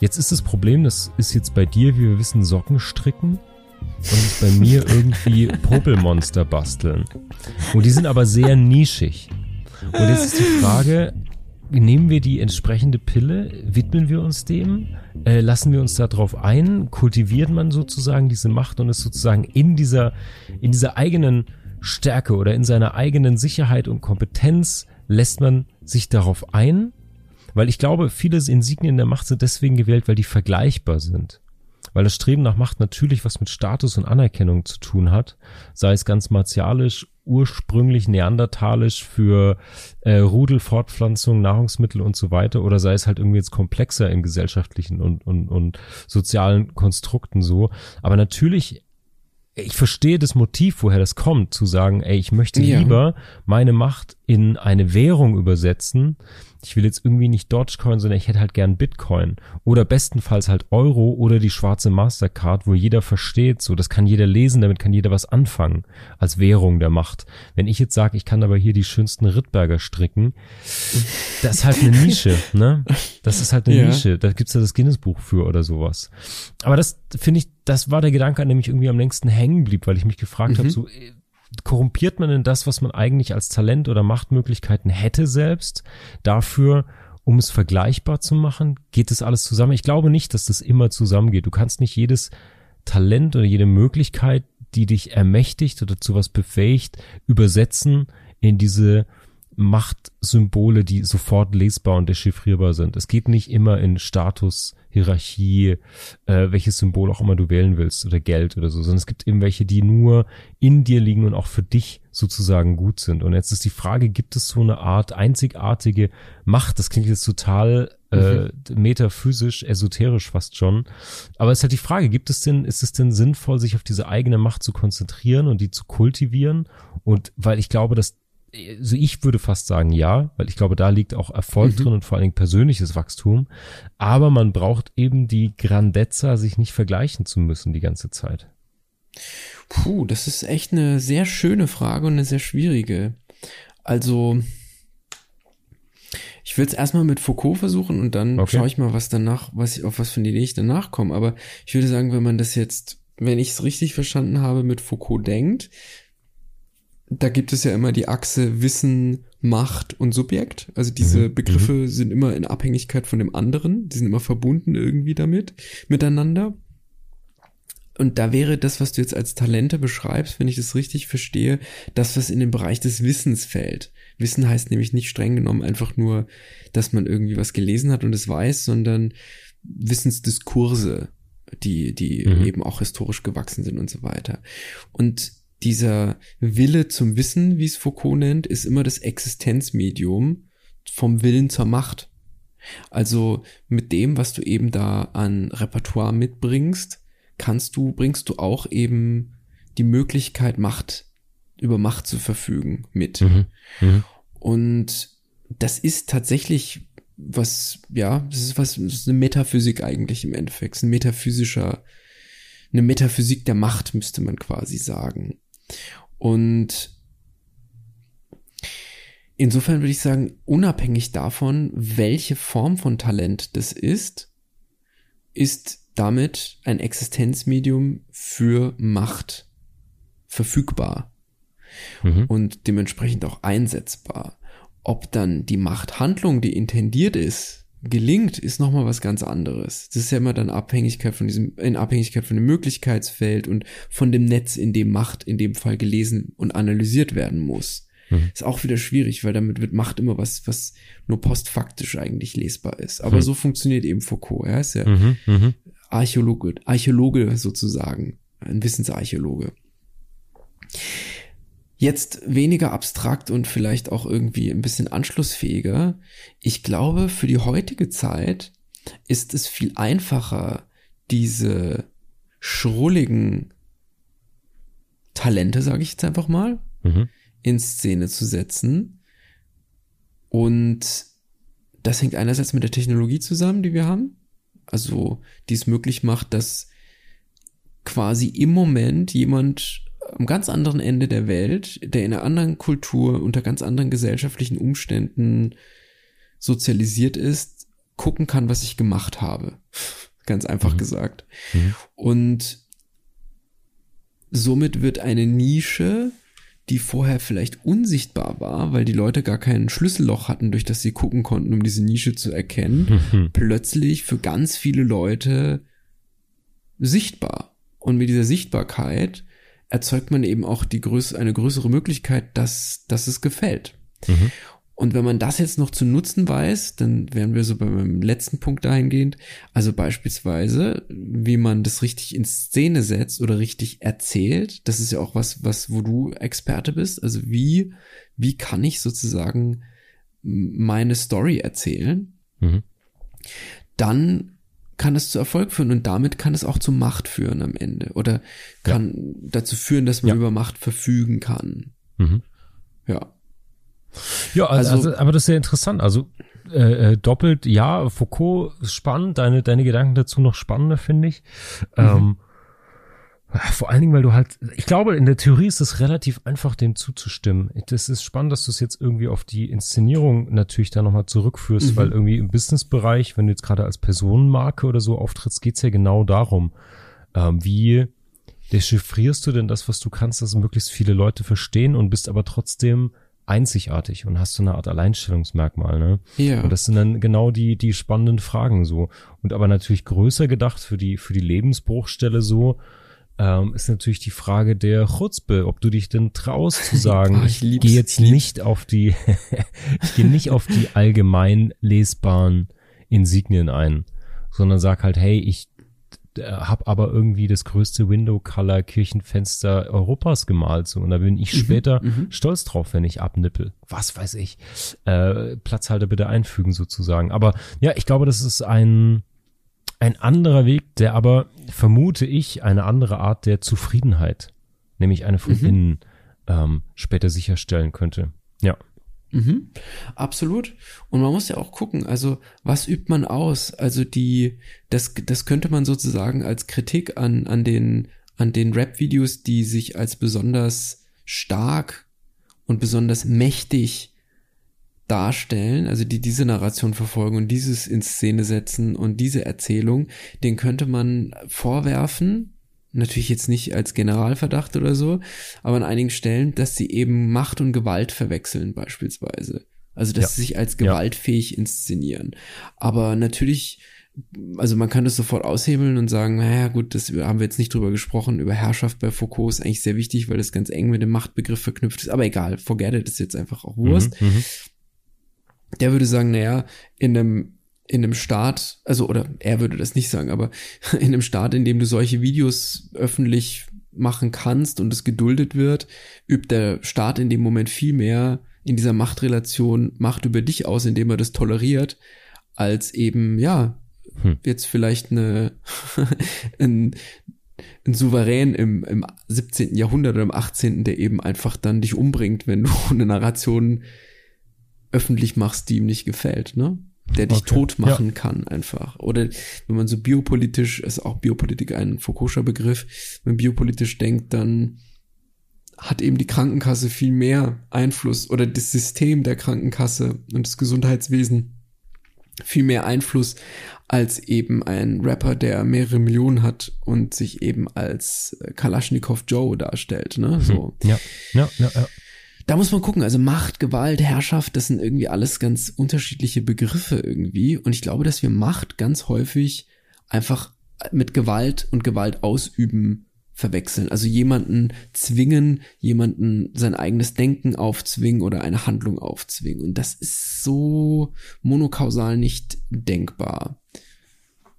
Jetzt ist das Problem, das ist jetzt bei dir, wie wir wissen, Socken stricken und bei mir [LAUGHS] irgendwie Popelmonster basteln. Und die sind aber sehr nischig. Und jetzt ist die Frage, nehmen wir die entsprechende Pille, widmen wir uns dem, äh, lassen wir uns darauf ein, kultiviert man sozusagen diese Macht und ist sozusagen in dieser, in dieser eigenen Stärke oder in seiner eigenen Sicherheit und Kompetenz lässt man sich darauf ein, weil ich glaube, viele Insignien der Macht sind deswegen gewählt, weil die vergleichbar sind. Weil das Streben nach Macht natürlich was mit Status und Anerkennung zu tun hat, sei es ganz martialisch, ursprünglich neandertalisch für äh, Rudelfortpflanzung, Nahrungsmittel und so weiter, oder sei es halt irgendwie jetzt komplexer in gesellschaftlichen und, und, und sozialen Konstrukten so. Aber natürlich ich verstehe das Motiv, woher das kommt, zu sagen, ey, ich möchte Ja. lieber meine Macht in eine Währung übersetzen. Ich will jetzt irgendwie nicht Dogecoin, sondern ich hätte halt gern Bitcoin. Oder bestenfalls halt Euro oder die schwarze Mastercard, wo jeder versteht, so, das kann jeder lesen, damit kann jeder was anfangen als Währung der Macht. Wenn ich jetzt sage, ich kann aber hier die schönsten Rittberger stricken, das ist halt eine Nische, ne? Das ist halt eine Ja. Nische. Da gibt's ja das Guinness-Buch für oder sowas. Aber das finde ich, das war der Gedanke, an dem ich irgendwie am längsten hängen blieb, weil ich mich gefragt habe, so korrumpiert man denn das, was man eigentlich als Talent oder Machtmöglichkeiten hätte selbst, dafür, um es vergleichbar zu machen? Geht das alles zusammen? Ich glaube nicht, dass das immer zusammengeht. Du kannst nicht jedes Talent oder jede Möglichkeit, die dich ermächtigt oder zu was befähigt, übersetzen in diese Machtsymbole, die sofort lesbar und dechiffrierbar sind. Es geht nicht immer in Status, Hierarchie, äh, welches Symbol auch immer du wählen willst oder Geld oder so, sondern es gibt eben welche, die nur in dir liegen und auch für dich sozusagen gut sind. Und jetzt ist die Frage, gibt es so eine Art einzigartige Macht? Das klingt jetzt total äh, mhm. metaphysisch, esoterisch fast schon. Aber es ist halt die Frage, gibt es denn, ist es denn sinnvoll, sich auf diese eigene Macht zu konzentrieren und die zu kultivieren? Und weil ich glaube, dass also ich würde fast sagen ja, weil ich glaube, da liegt auch Erfolg mhm. drin und vor allen Dingen persönliches Wachstum. Aber man braucht eben die Grandezza, sich nicht vergleichen zu müssen die ganze Zeit. Puh, das ist echt eine sehr schöne Frage und eine sehr schwierige. Also, ich will es erstmal mit Foucault versuchen und dann okay. schaue ich mal, was danach, was ich, auf was für eine Idee ich danach komme. Aber ich würde sagen, wenn man das jetzt, wenn ich es richtig verstanden habe, mit Foucault denkt, da gibt es ja immer die Achse Wissen, Macht und Subjekt. Also diese mhm. Begriffe mhm. sind immer in Abhängigkeit von dem anderen. Die sind immer verbunden irgendwie damit, miteinander. Und da wäre das, was du jetzt als Talente beschreibst, wenn ich das richtig verstehe, das, was in den Bereich des Wissens fällt. Wissen heißt nämlich nicht streng genommen einfach nur, dass man irgendwie was gelesen hat und es weiß, sondern Wissensdiskurse, die, die mhm. eben auch historisch gewachsen sind und so weiter. Und dieser Wille zum Wissen, wie es Foucault nennt, ist immer das Existenzmedium vom Willen zur Macht. Also mit dem, was du eben da an Repertoire mitbringst, kannst du, bringst du auch eben die Möglichkeit, Macht, über Macht zu verfügen mit. Mhm. Mhm. Und das ist tatsächlich was, ja, das ist was, das ist eine Metaphysik eigentlich im Endeffekt, ein metaphysischer, eine Metaphysik der Macht müsste man quasi sagen. Und insofern würde ich sagen, unabhängig davon, welche Form von Talent das ist, ist damit ein Existenzmedium für Macht verfügbar mhm. und dementsprechend auch einsetzbar. Ob dann die Machthandlung, die intendiert ist, gelingt, ist nochmal was ganz anderes. Das ist ja immer dann Abhängigkeit von diesem, in Abhängigkeit von dem Möglichkeitsfeld und von dem Netz, in dem Macht in dem Fall gelesen und analysiert werden muss. Mhm. Ist auch wieder schwierig, weil damit wird Macht immer was, was nur postfaktisch eigentlich lesbar ist. Aber mhm. so funktioniert eben Foucault. Er ist ja mhm. mhm. Archäologe, Archäologe sozusagen. Ein Wissensarchäologe. Jetzt weniger abstrakt und vielleicht auch irgendwie ein bisschen anschlussfähiger. Ich glaube, für die heutige Zeit ist es viel einfacher, diese schrulligen Talente, sage ich jetzt einfach mal, mhm. in Szene zu setzen. Und das hängt einerseits mit der Technologie zusammen, die wir haben. Also, die es möglich macht, dass quasi im Moment jemand am ganz anderen Ende der Welt, der in einer anderen Kultur, unter ganz anderen gesellschaftlichen Umständen sozialisiert ist, gucken kann, was ich gemacht habe. [LAUGHS] ganz einfach mhm. gesagt. Mhm. Und somit wird eine Nische, die vorher vielleicht unsichtbar war, weil die Leute gar kein Schlüsselloch hatten, durch das sie gucken konnten, um diese Nische zu erkennen, mhm. plötzlich für ganz viele Leute sichtbar. Und mit dieser Sichtbarkeit erzeugt man eben auch die größ eine größere Möglichkeit, dass, dass es gefällt. Mhm. Und wenn man das jetzt noch zu nutzen weiß, dann wären wir so beim letzten Punkt dahingehend. Also beispielsweise, wie man das richtig in Szene setzt oder richtig erzählt. Das ist ja auch was, was, wo du Experte bist. Also wie, wie kann ich sozusagen meine Story erzählen? Mhm. Dann kann es zu Erfolg führen und damit kann es auch zu Macht führen am Ende oder kann ja. dazu führen, dass man ja. über Macht verfügen kann. Mhm. Ja. Ja, also, also, aber das ist sehr interessant. Also äh, äh doppelt, ja, Foucault ist spannend, deine, deine Gedanken dazu noch spannender, finde ich. Mhm. Ähm, vor allen Dingen, weil du halt, ich glaube, in der Theorie ist es relativ einfach, dem zuzustimmen. Das ist spannend, dass du es jetzt irgendwie auf die Inszenierung natürlich da nochmal zurückführst, mhm. weil irgendwie im Businessbereich, wenn du jetzt gerade als Personenmarke oder so auftrittst, geht's ja genau darum, ähm, wie dechiffrierst du denn das, was du kannst, dass möglichst viele Leute verstehen und bist aber trotzdem einzigartig und hast so eine Art Alleinstellungsmerkmal, ne? Ja. Und das sind dann genau die, die spannenden Fragen so. Und aber natürlich größer gedacht für die, für die Lebensbruchstelle so, ähm, ist natürlich die Frage der Chutzpe, ob du dich denn traust zu [LAUGHS] sagen, Oh, ich, ich gehe jetzt nicht auf die, [LAUGHS] ich gehe nicht auf die allgemein lesbaren Insignien ein, sondern sag halt, hey, ich äh, hab aber irgendwie das größte Window-Color Kirchenfenster Europas gemalt so und da bin ich später stolz drauf, wenn ich abnippel. Was weiß ich. Äh, Platzhalter bitte einfügen sozusagen. Aber ja, ich glaube, das ist ein ein anderer Weg, der aber, vermute ich, eine andere Art der Zufriedenheit, nämlich eine von innen, ähm, später sicherstellen könnte. Ja. Mhm, absolut. Und man muss ja auch gucken, also was übt man aus? Also die, das, das könnte man sozusagen als Kritik an, an den, an den Rap-Videos, die sich als besonders stark und besonders mächtig darstellen, also die diese Narration verfolgen und dieses in Szene setzen und diese Erzählung, den könnte man vorwerfen, natürlich jetzt nicht als Generalverdacht oder so, aber an einigen Stellen, dass sie eben Macht und Gewalt verwechseln beispielsweise. Also dass Ja. sie sich als gewaltfähig inszenieren. Aber natürlich, also man kann das sofort aushebeln und sagen, naja gut, das haben wir jetzt nicht drüber gesprochen, über Herrschaft bei Foucault ist eigentlich sehr wichtig, weil das ganz eng mit dem Machtbegriff verknüpft ist. Aber egal, forget it, ist jetzt einfach auch Wurst Mhm, mhm. Der würde sagen, naja, in einem, in einem Staat, also, oder er würde das nicht sagen, aber [LAUGHS] in einem Staat, in dem du solche Videos öffentlich machen kannst und es geduldet wird, übt der Staat in dem Moment viel mehr in dieser Machtrelation Macht über dich aus, indem er das toleriert, als eben, ja, Hm. jetzt vielleicht eine, [LAUGHS] ein, ein Souverän im, im 17. Jahrhundert oder im 18., der eben einfach dann dich umbringt, wenn du [LAUGHS] eine Narration öffentlich machst, die ihm nicht gefällt, ne? Der dich Okay, tot machen kann einfach. Oder wenn man so biopolitisch, ist auch Biopolitik ein Foucault'scher Begriff, wenn man biopolitisch denkt, dann hat eben die Krankenkasse viel mehr Einfluss oder das System der Krankenkasse und das Gesundheitswesen viel mehr Einfluss als eben ein Rapper, der mehrere Millionen hat und sich eben als Kalaschnikow Joe darstellt, ne? So. Ja, ja, ja, ja. Da muss man gucken, also Macht, Gewalt, Herrschaft, das sind irgendwie alles ganz unterschiedliche Begriffe irgendwie. Und ich glaube, dass wir Macht ganz häufig einfach mit Gewalt und Gewalt ausüben verwechseln. Also jemanden zwingen, jemanden sein eigenes Denken aufzwingen oder eine Handlung aufzwingen. Und das ist so monokausal nicht denkbar.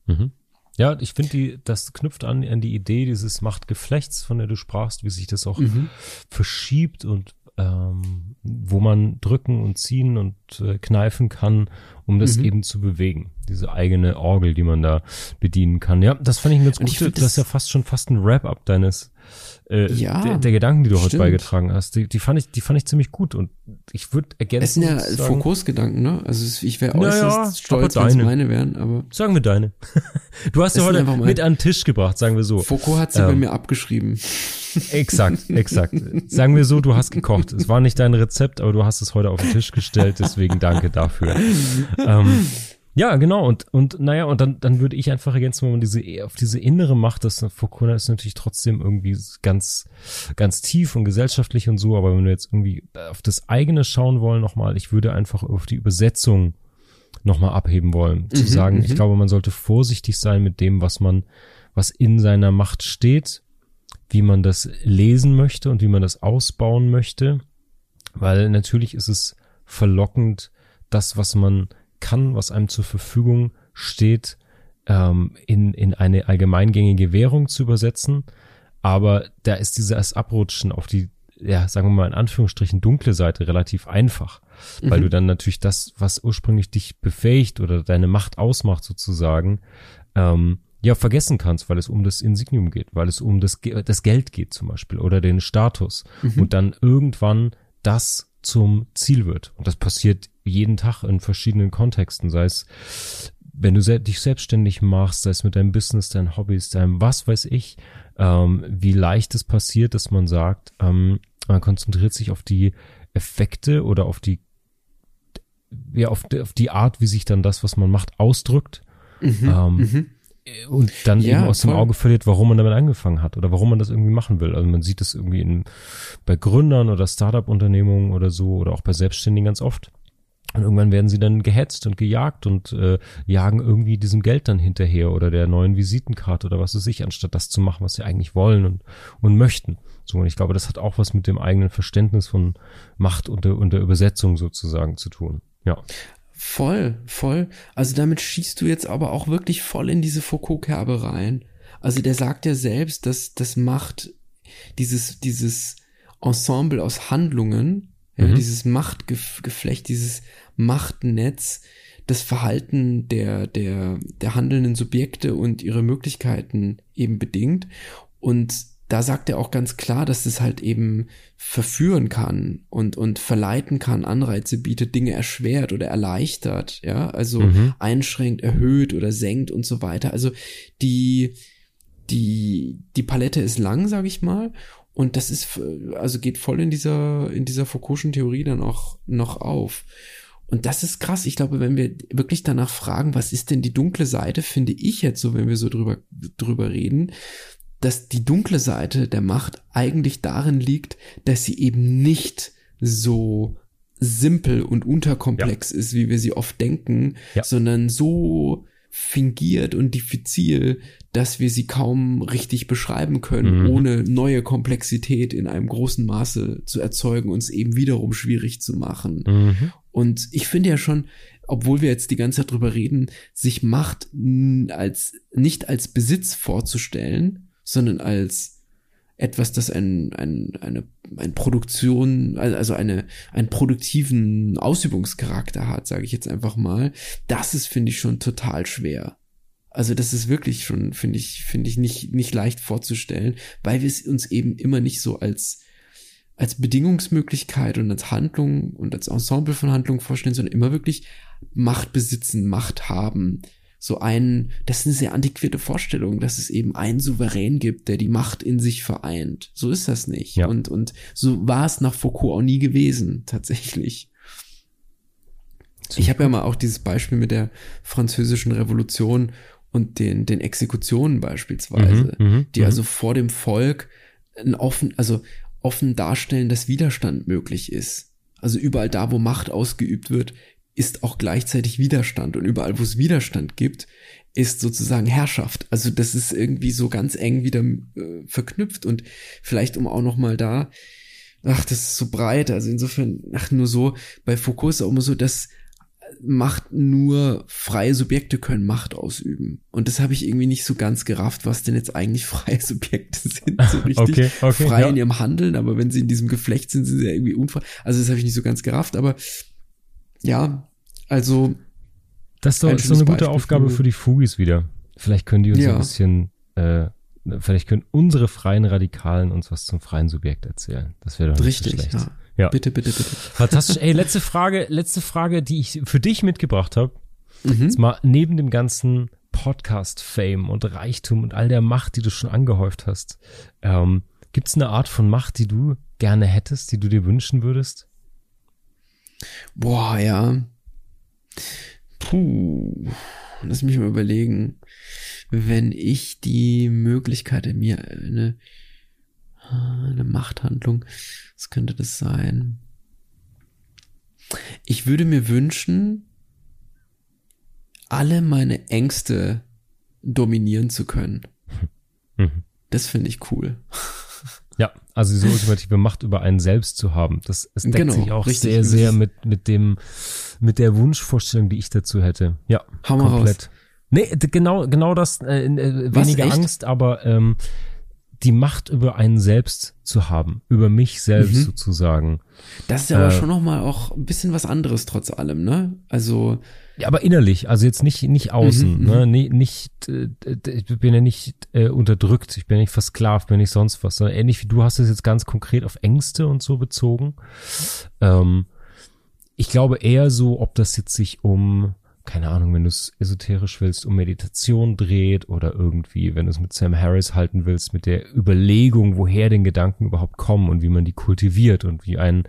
Mhm. Ja, ich finde, die, das knüpft an, an die Idee dieses Machtgeflechts, von der du sprachst, wie sich das auch Mhm. verschiebt und ähm, wo man drücken und ziehen und äh, kneifen kann, um das Mhm. eben zu bewegen. Diese eigene Orgel, die man da bedienen kann. Ja, das fand ich ein ganz gut. find Das ist das- ja fast schon fast ein Wrap-up deines äh, Ja, der, der Gedanken, die du heute stimmt. beigetragen hast. Die, die fand ich, die fand ich ziemlich gut und ich würde ergänzen. Es sind ja sozusagen- Foucaults Gedanken, ne? Also ich wäre Naja, äußerst stolz, aber wenn es deine. meine wären, aber Sagen wir deine. [LAUGHS] Du hast sind heute mit an den Tisch gebracht, sagen wir so. Foucault hat sie bei Ähm, mir abgeschrieben. [LAUGHS] Exakt, exakt. Sagen wir so, du hast gekocht. Es war nicht dein Rezept, aber du hast es heute auf den Tisch gestellt, deswegen danke dafür. [LAUGHS] ähm, ja, genau. Und, und naja, und dann, dann würde ich einfach ergänzen, wenn man diese, auf diese innere Macht, das Foucault ist natürlich trotzdem irgendwie ganz, ganz tief und gesellschaftlich und so, aber wenn wir jetzt irgendwie auf das eigene schauen wollen nochmal, ich würde einfach auf die Übersetzung nochmal abheben wollen. Zu Mhm, sagen, mhm. ich glaube, man sollte vorsichtig sein mit dem, was man, was in seiner Macht steht, wie man das lesen möchte und wie man das ausbauen möchte. Weil natürlich ist es verlockend, das, was man kann, was einem zur Verfügung steht, ähm, in, in eine allgemeingängige Währung zu übersetzen. Aber da ist dieses Abrutschen auf die, ja, sagen wir mal in Anführungsstrichen, dunkle Seite relativ einfach. Weil Mhm. du dann natürlich das, was ursprünglich dich befähigt oder deine Macht ausmacht sozusagen, ähm, ja, vergessen kannst, weil es um das Insignium geht, weil es um das, das Geld geht zum Beispiel oder den Status Mhm. und dann irgendwann das zum Ziel wird. Und das passiert jeden Tag in verschiedenen Kontexten, sei es, wenn du se dich selbstständig machst, sei es mit deinem Business, deinen Hobbys, deinem was weiß ich, ähm, wie leicht es passiert, dass man sagt, ähm, man konzentriert sich auf die Effekte oder auf die ja, auf, die- auf die Art, wie sich dann das, was man macht, ausdrückt Mhm, ähm, mhm. Und dann Ja, eben aus dem voll. Auge verliert, warum man damit angefangen hat oder warum man das irgendwie machen will. Also man sieht das irgendwie in, bei Gründern oder Startup-Unternehmungen oder so oder auch bei Selbstständigen ganz oft. Und irgendwann werden sie dann gehetzt und gejagt und äh, jagen irgendwie diesem Geld dann hinterher oder der neuen Visitenkarte oder was weiß ich, anstatt das zu machen, was sie eigentlich wollen und, und möchten. So, und ich glaube, das hat auch was mit dem eigenen Verständnis von Macht und der, und der Übersetzung sozusagen zu tun. Ja. Voll, voll. Also damit schießt du jetzt aber auch wirklich voll in diese Foucault-Kerbe rein. Also der sagt ja selbst, dass das Macht, dieses, dieses Ensemble aus Handlungen, ja, Mhm. dieses Machtgeflecht, dieses Machtnetz, das Verhalten der, der, der handelnden Subjekte und ihre Möglichkeiten eben bedingt. Und da sagt er auch ganz klar, dass das halt eben verführen kann und, und verleiten kann, Anreize bietet, Dinge erschwert oder erleichtert, ja, also Mhm. einschränkt, erhöht oder senkt und so weiter. Also die, die, die Palette ist lang, sag ich mal. Und das ist, also geht voll in dieser, in dieser Foucault'schen Theorie dann auch noch auf. Und das ist krass. Ich glaube, wenn wir wirklich danach fragen, was ist denn die dunkle Seite, finde ich jetzt so, wenn wir so drüber, drüber reden, dass die dunkle Seite der Macht eigentlich darin liegt, dass sie eben nicht so simpel und unterkomplex ist, wie wir sie oft denken, Ja. sondern so fingiert und diffizil, dass wir sie kaum richtig beschreiben können, Mhm. ohne neue Komplexität in einem großen Maße zu erzeugen, uns eben wiederum schwierig zu machen. Mhm. Und ich finde ja schon, obwohl wir jetzt die ganze Zeit drüber reden, sich Macht als, nicht als Besitz vorzustellen, sondern als etwas, das ein, ein, eine, ein Produktion, also eine, einen produktiven Ausübungscharakter hat, sage ich jetzt einfach mal, das ist, finde ich, schon total schwer. Also das ist wirklich schon, finde ich, finde ich nicht, nicht leicht vorzustellen, weil wir es uns eben immer nicht so als, als Bedingungsmöglichkeit und als Handlung und als Ensemble von Handlungen vorstellen, sondern immer wirklich Macht besitzen, Macht haben. So ein, das ist eine sehr antiquierte Vorstellung, dass es eben einen Souverän gibt, der die Macht in sich vereint. So ist das nicht. Ja. Und, und so war es nach Foucault auch nie gewesen, tatsächlich. Ich habe ja mal auch dieses Beispiel mit der französischen Revolution und den, den Exekutionen beispielsweise, Mhm, mhm, die mhm. also vor dem Volk ein offen, also offen darstellen, dass Widerstand möglich ist. Also überall da, wo Macht ausgeübt wird, ist auch gleichzeitig Widerstand und überall, wo es Widerstand gibt, ist sozusagen Herrschaft. Also das ist irgendwie so ganz eng wieder äh, verknüpft und vielleicht um auch noch mal da, ach, das ist so breit. Also insofern, ach, nur so bei Foucault ist auch immer so, dass Macht nur freie Subjekte können Macht ausüben. Und das habe ich irgendwie nicht so ganz gerafft, was denn jetzt eigentlich [LAUGHS] freie Subjekte sind. So [LAUGHS] richtig Okay, okay, frei ja. in ihrem Handeln, aber wenn sie in diesem Geflecht sind, sind sie ja irgendwie unfrei. Also das habe ich nicht so ganz gerafft, aber ja, also Das ist doch Ein ist so eine gute Beispiel Aufgabe für- für die Fugis wieder. Vielleicht können die uns Ja. ein bisschen, äh, vielleicht können unsere freien Radikalen uns was zum freien Subjekt erzählen. Das wäre doch nicht richtig, so schlecht. ja. Ja. Bitte, bitte, bitte. Fantastisch. Ey, letzte Frage, letzte Frage, die ich für dich mitgebracht habe. Mhm. Jetzt mal neben dem ganzen Podcast-Fame und Reichtum und all der Macht, die du schon angehäuft hast, ähm, gibt es eine Art von Macht, die du gerne hättest, die du dir wünschen würdest? Boah, ja. Puh. Lass mich mal überlegen. Wenn ich die Möglichkeit in mir eine, eine Machthandlung, was könnte das sein? Ich würde mir wünschen, alle meine Ängste dominieren zu können. Mhm. Das finde ich cool. Ja, also diese ultimative Macht über einen selbst zu haben, das es deckt Genau, sich auch richtig. sehr, sehr mit, mit dem, mit der Wunschvorstellung, die ich dazu hätte. Ja, Hau mal komplett. Nee, d- genau, genau das, äh, äh, weniger echt? Angst, aber ähm, die Macht über einen selbst zu haben, über mich selbst Mhm. sozusagen. Das ist ja aber Äh. schon noch mal auch ein bisschen was anderes trotz allem, ne? Also, Ja, aber innerlich, also jetzt nicht nicht außen, Mhm, ne, nee, nicht, äh, ich bin ja nicht äh, unterdrückt, ich bin ja nicht versklavt, bin nicht sonst was, sondern ähnlich wie du hast es jetzt ganz konkret auf Ängste und so bezogen. Ähm, ich glaube eher so, ob das jetzt sich um, keine Ahnung, wenn du es esoterisch willst, um Meditation dreht oder irgendwie, wenn du es mit Sam Harris halten willst, mit der Überlegung, woher den Gedanken überhaupt kommen und wie man die kultiviert und wie ein,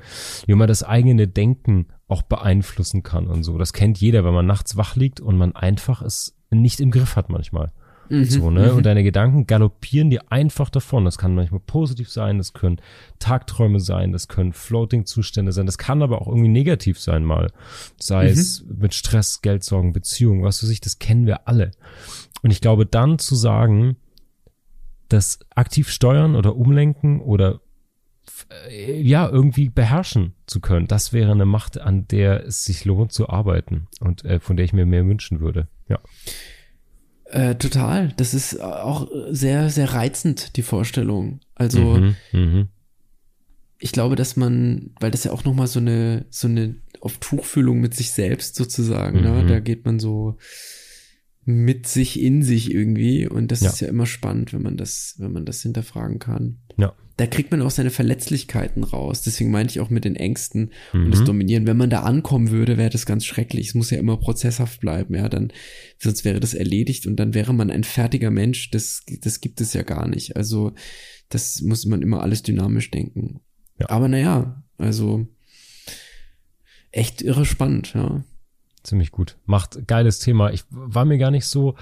wie man das eigene Denken auch beeinflussen kann und so. Das kennt jeder, wenn man nachts wach liegt und man einfach es nicht im Griff hat manchmal. Mhm, so, ne? Und deine Gedanken galoppieren dir einfach davon. Das kann manchmal positiv sein, das können Tagträume sein, das können Floating-Zustände sein, das kann aber auch irgendwie negativ sein mal. Sei mhm. es mit Stress, Geldsorgen, Beziehungen, was weiß ich, das kennen wir alle. Und ich glaube, dann zu sagen, das aktiv steuern oder umlenken oder ja, irgendwie beherrschen zu können. Das wäre eine Macht, an der es sich lohnt zu arbeiten und äh, von der ich mir mehr wünschen würde. Ja. Äh, total. Das ist auch sehr, sehr reizend, die Vorstellung. Also, mhm, mh. ich glaube, dass man, weil das ja auch nochmal so eine, so eine auf Tuchfühlung mit sich selbst sozusagen, ne? mhm. ne? Da geht man so mit sich in sich irgendwie und das ja. ist ja immer spannend, wenn man das, wenn man das hinterfragen kann. Ja da kriegt man auch seine Verletzlichkeiten raus. Deswegen meinte ich auch mit den Ängsten mhm. und das Dominieren. Wenn man da ankommen würde, wäre das ganz schrecklich. Es muss ja immer prozesshaft bleiben, ja, dann, sonst wäre das erledigt und dann wäre man ein fertiger Mensch. Das, das gibt es ja gar nicht. Also, das muss man immer alles dynamisch denken. Ja. Aber naja, also, echt irre spannend, ja. Ziemlich gut. Macht geiles Thema. Ich war mir gar nicht so,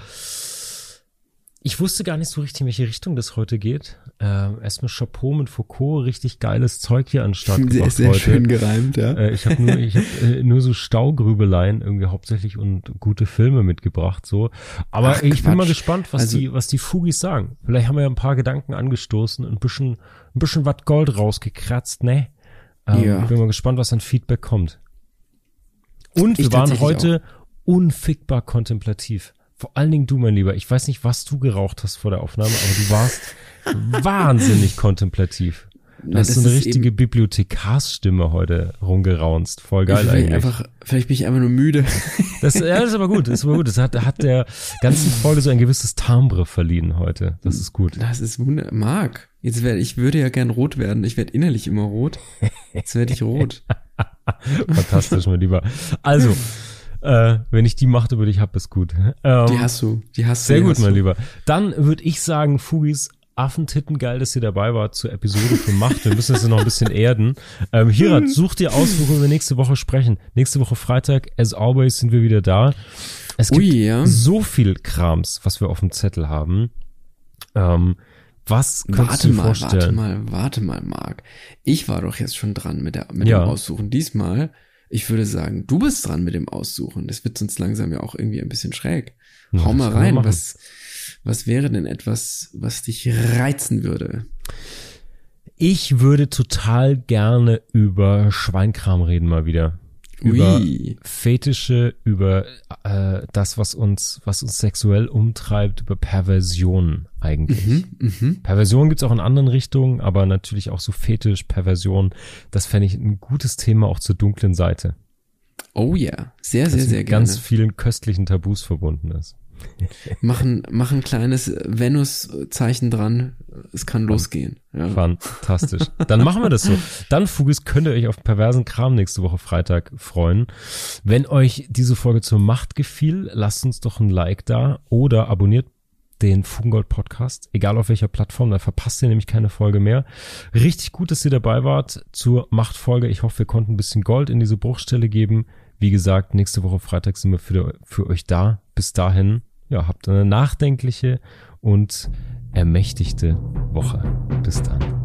ich wusste gar nicht so richtig, in welche Richtung das heute geht. Äh, erstmal Chapeau mit Foucault, richtig geiles Zeug hier an Start sehr, sehr heute. schön gereimt, ja. Äh, ich habe nur, ich hab, äh, nur so Staugrübeleien irgendwie hauptsächlich und gute Filme mitgebracht so. Aber Ach, ich Quatsch. bin mal gespannt, was also, die, was die Fugis sagen. Vielleicht haben wir ja ein paar Gedanken angestoßen, ein bisschen, ein bisschen was Gold rausgekratzt, ne? Ähm, ja. Ich bin mal gespannt, was an Feedback kommt. Und wir waren heute auch. unfickbar kontemplativ. Vor allen Dingen du, mein Lieber. Ich weiß nicht, was du geraucht hast vor der Aufnahme, aber du warst [LAUGHS] wahnsinnig kontemplativ. Du hast so eine richtige Bibliothekarsstimme heute rumgeraunzt. Voll geil eigentlich. Einfach, vielleicht bin ich einfach nur müde. [LAUGHS] Das, ja, das ist aber gut. Das ist aber gut. Das hat, hat der ganzen Folge so ein gewisses Timbre verliehen heute. Das ist gut. Das ist wunderbar. Marc, jetzt werde ich würde ja gern rot werden. Ich werde innerlich immer rot. Jetzt werde ich rot. [LAUGHS] [LAUGHS] Fantastisch, mein Lieber. Also, äh, wenn ich die Macht über dich habe, ist gut. Ähm, die hast du, die hast du. Sehr gut, mein du. Lieber. Dann würde ich sagen, Fugis, Affentitten, geil, dass ihr dabei wart zur Episode für Macht. Wir müssen das noch ein bisschen erden. Ähm, Hirat, such dir aus, worüber wir nächste Woche sprechen. Nächste Woche Freitag, as always, sind wir wieder da. Es gibt Ui, ja. so viel Krams, was wir auf dem Zettel haben. Ähm, was kannst warte du dir mal, vorstellen? Warte mal, warte mal, Marc. Ich war doch jetzt schon dran mit, der, mit ja. dem Aussuchen. Diesmal ich würde sagen, du bist dran mit dem Aussuchen. Das wird sonst langsam ja auch irgendwie ein bisschen schräg. Hau mal rein. Was, was wäre denn etwas, was dich reizen würde? Ich würde total gerne über Schweinkram reden mal wieder über Ui. Fetische, über äh, das, was uns, was uns sexuell umtreibt, über Perversion eigentlich. Mhm, mh. Perversion gibt's auch in anderen Richtungen, aber natürlich auch so Fetisch, Perversion. Das fände ich ein gutes Thema auch zur dunklen Seite. Oh ja, sehr, sehr, sehr gerne. ganz vielen köstlichen Tabus verbunden ist. [LAUGHS] machen, machen kleines Venus-Zeichen dran. Es kann losgehen. Ja. Fantastisch. [LAUGHS] Dann machen wir das so. Dann, Fugis, könnt ihr euch auf perversen Kram nächste Woche Freitag freuen. Wenn euch diese Folge zur Macht gefiel, lasst uns doch ein Like da oder abonniert den Fugengold Podcast, egal auf welcher Plattform, da verpasst ihr nämlich keine Folge mehr. Richtig gut, dass ihr dabei wart zur Machtfolge. Ich hoffe, wir konnten ein bisschen Gold in diese Bruchstelle geben. Wie gesagt, nächste Woche Freitag sind wir für, für euch da. Bis dahin, ja, habt eine nachdenkliche und ermächtigte Woche. Bis dann.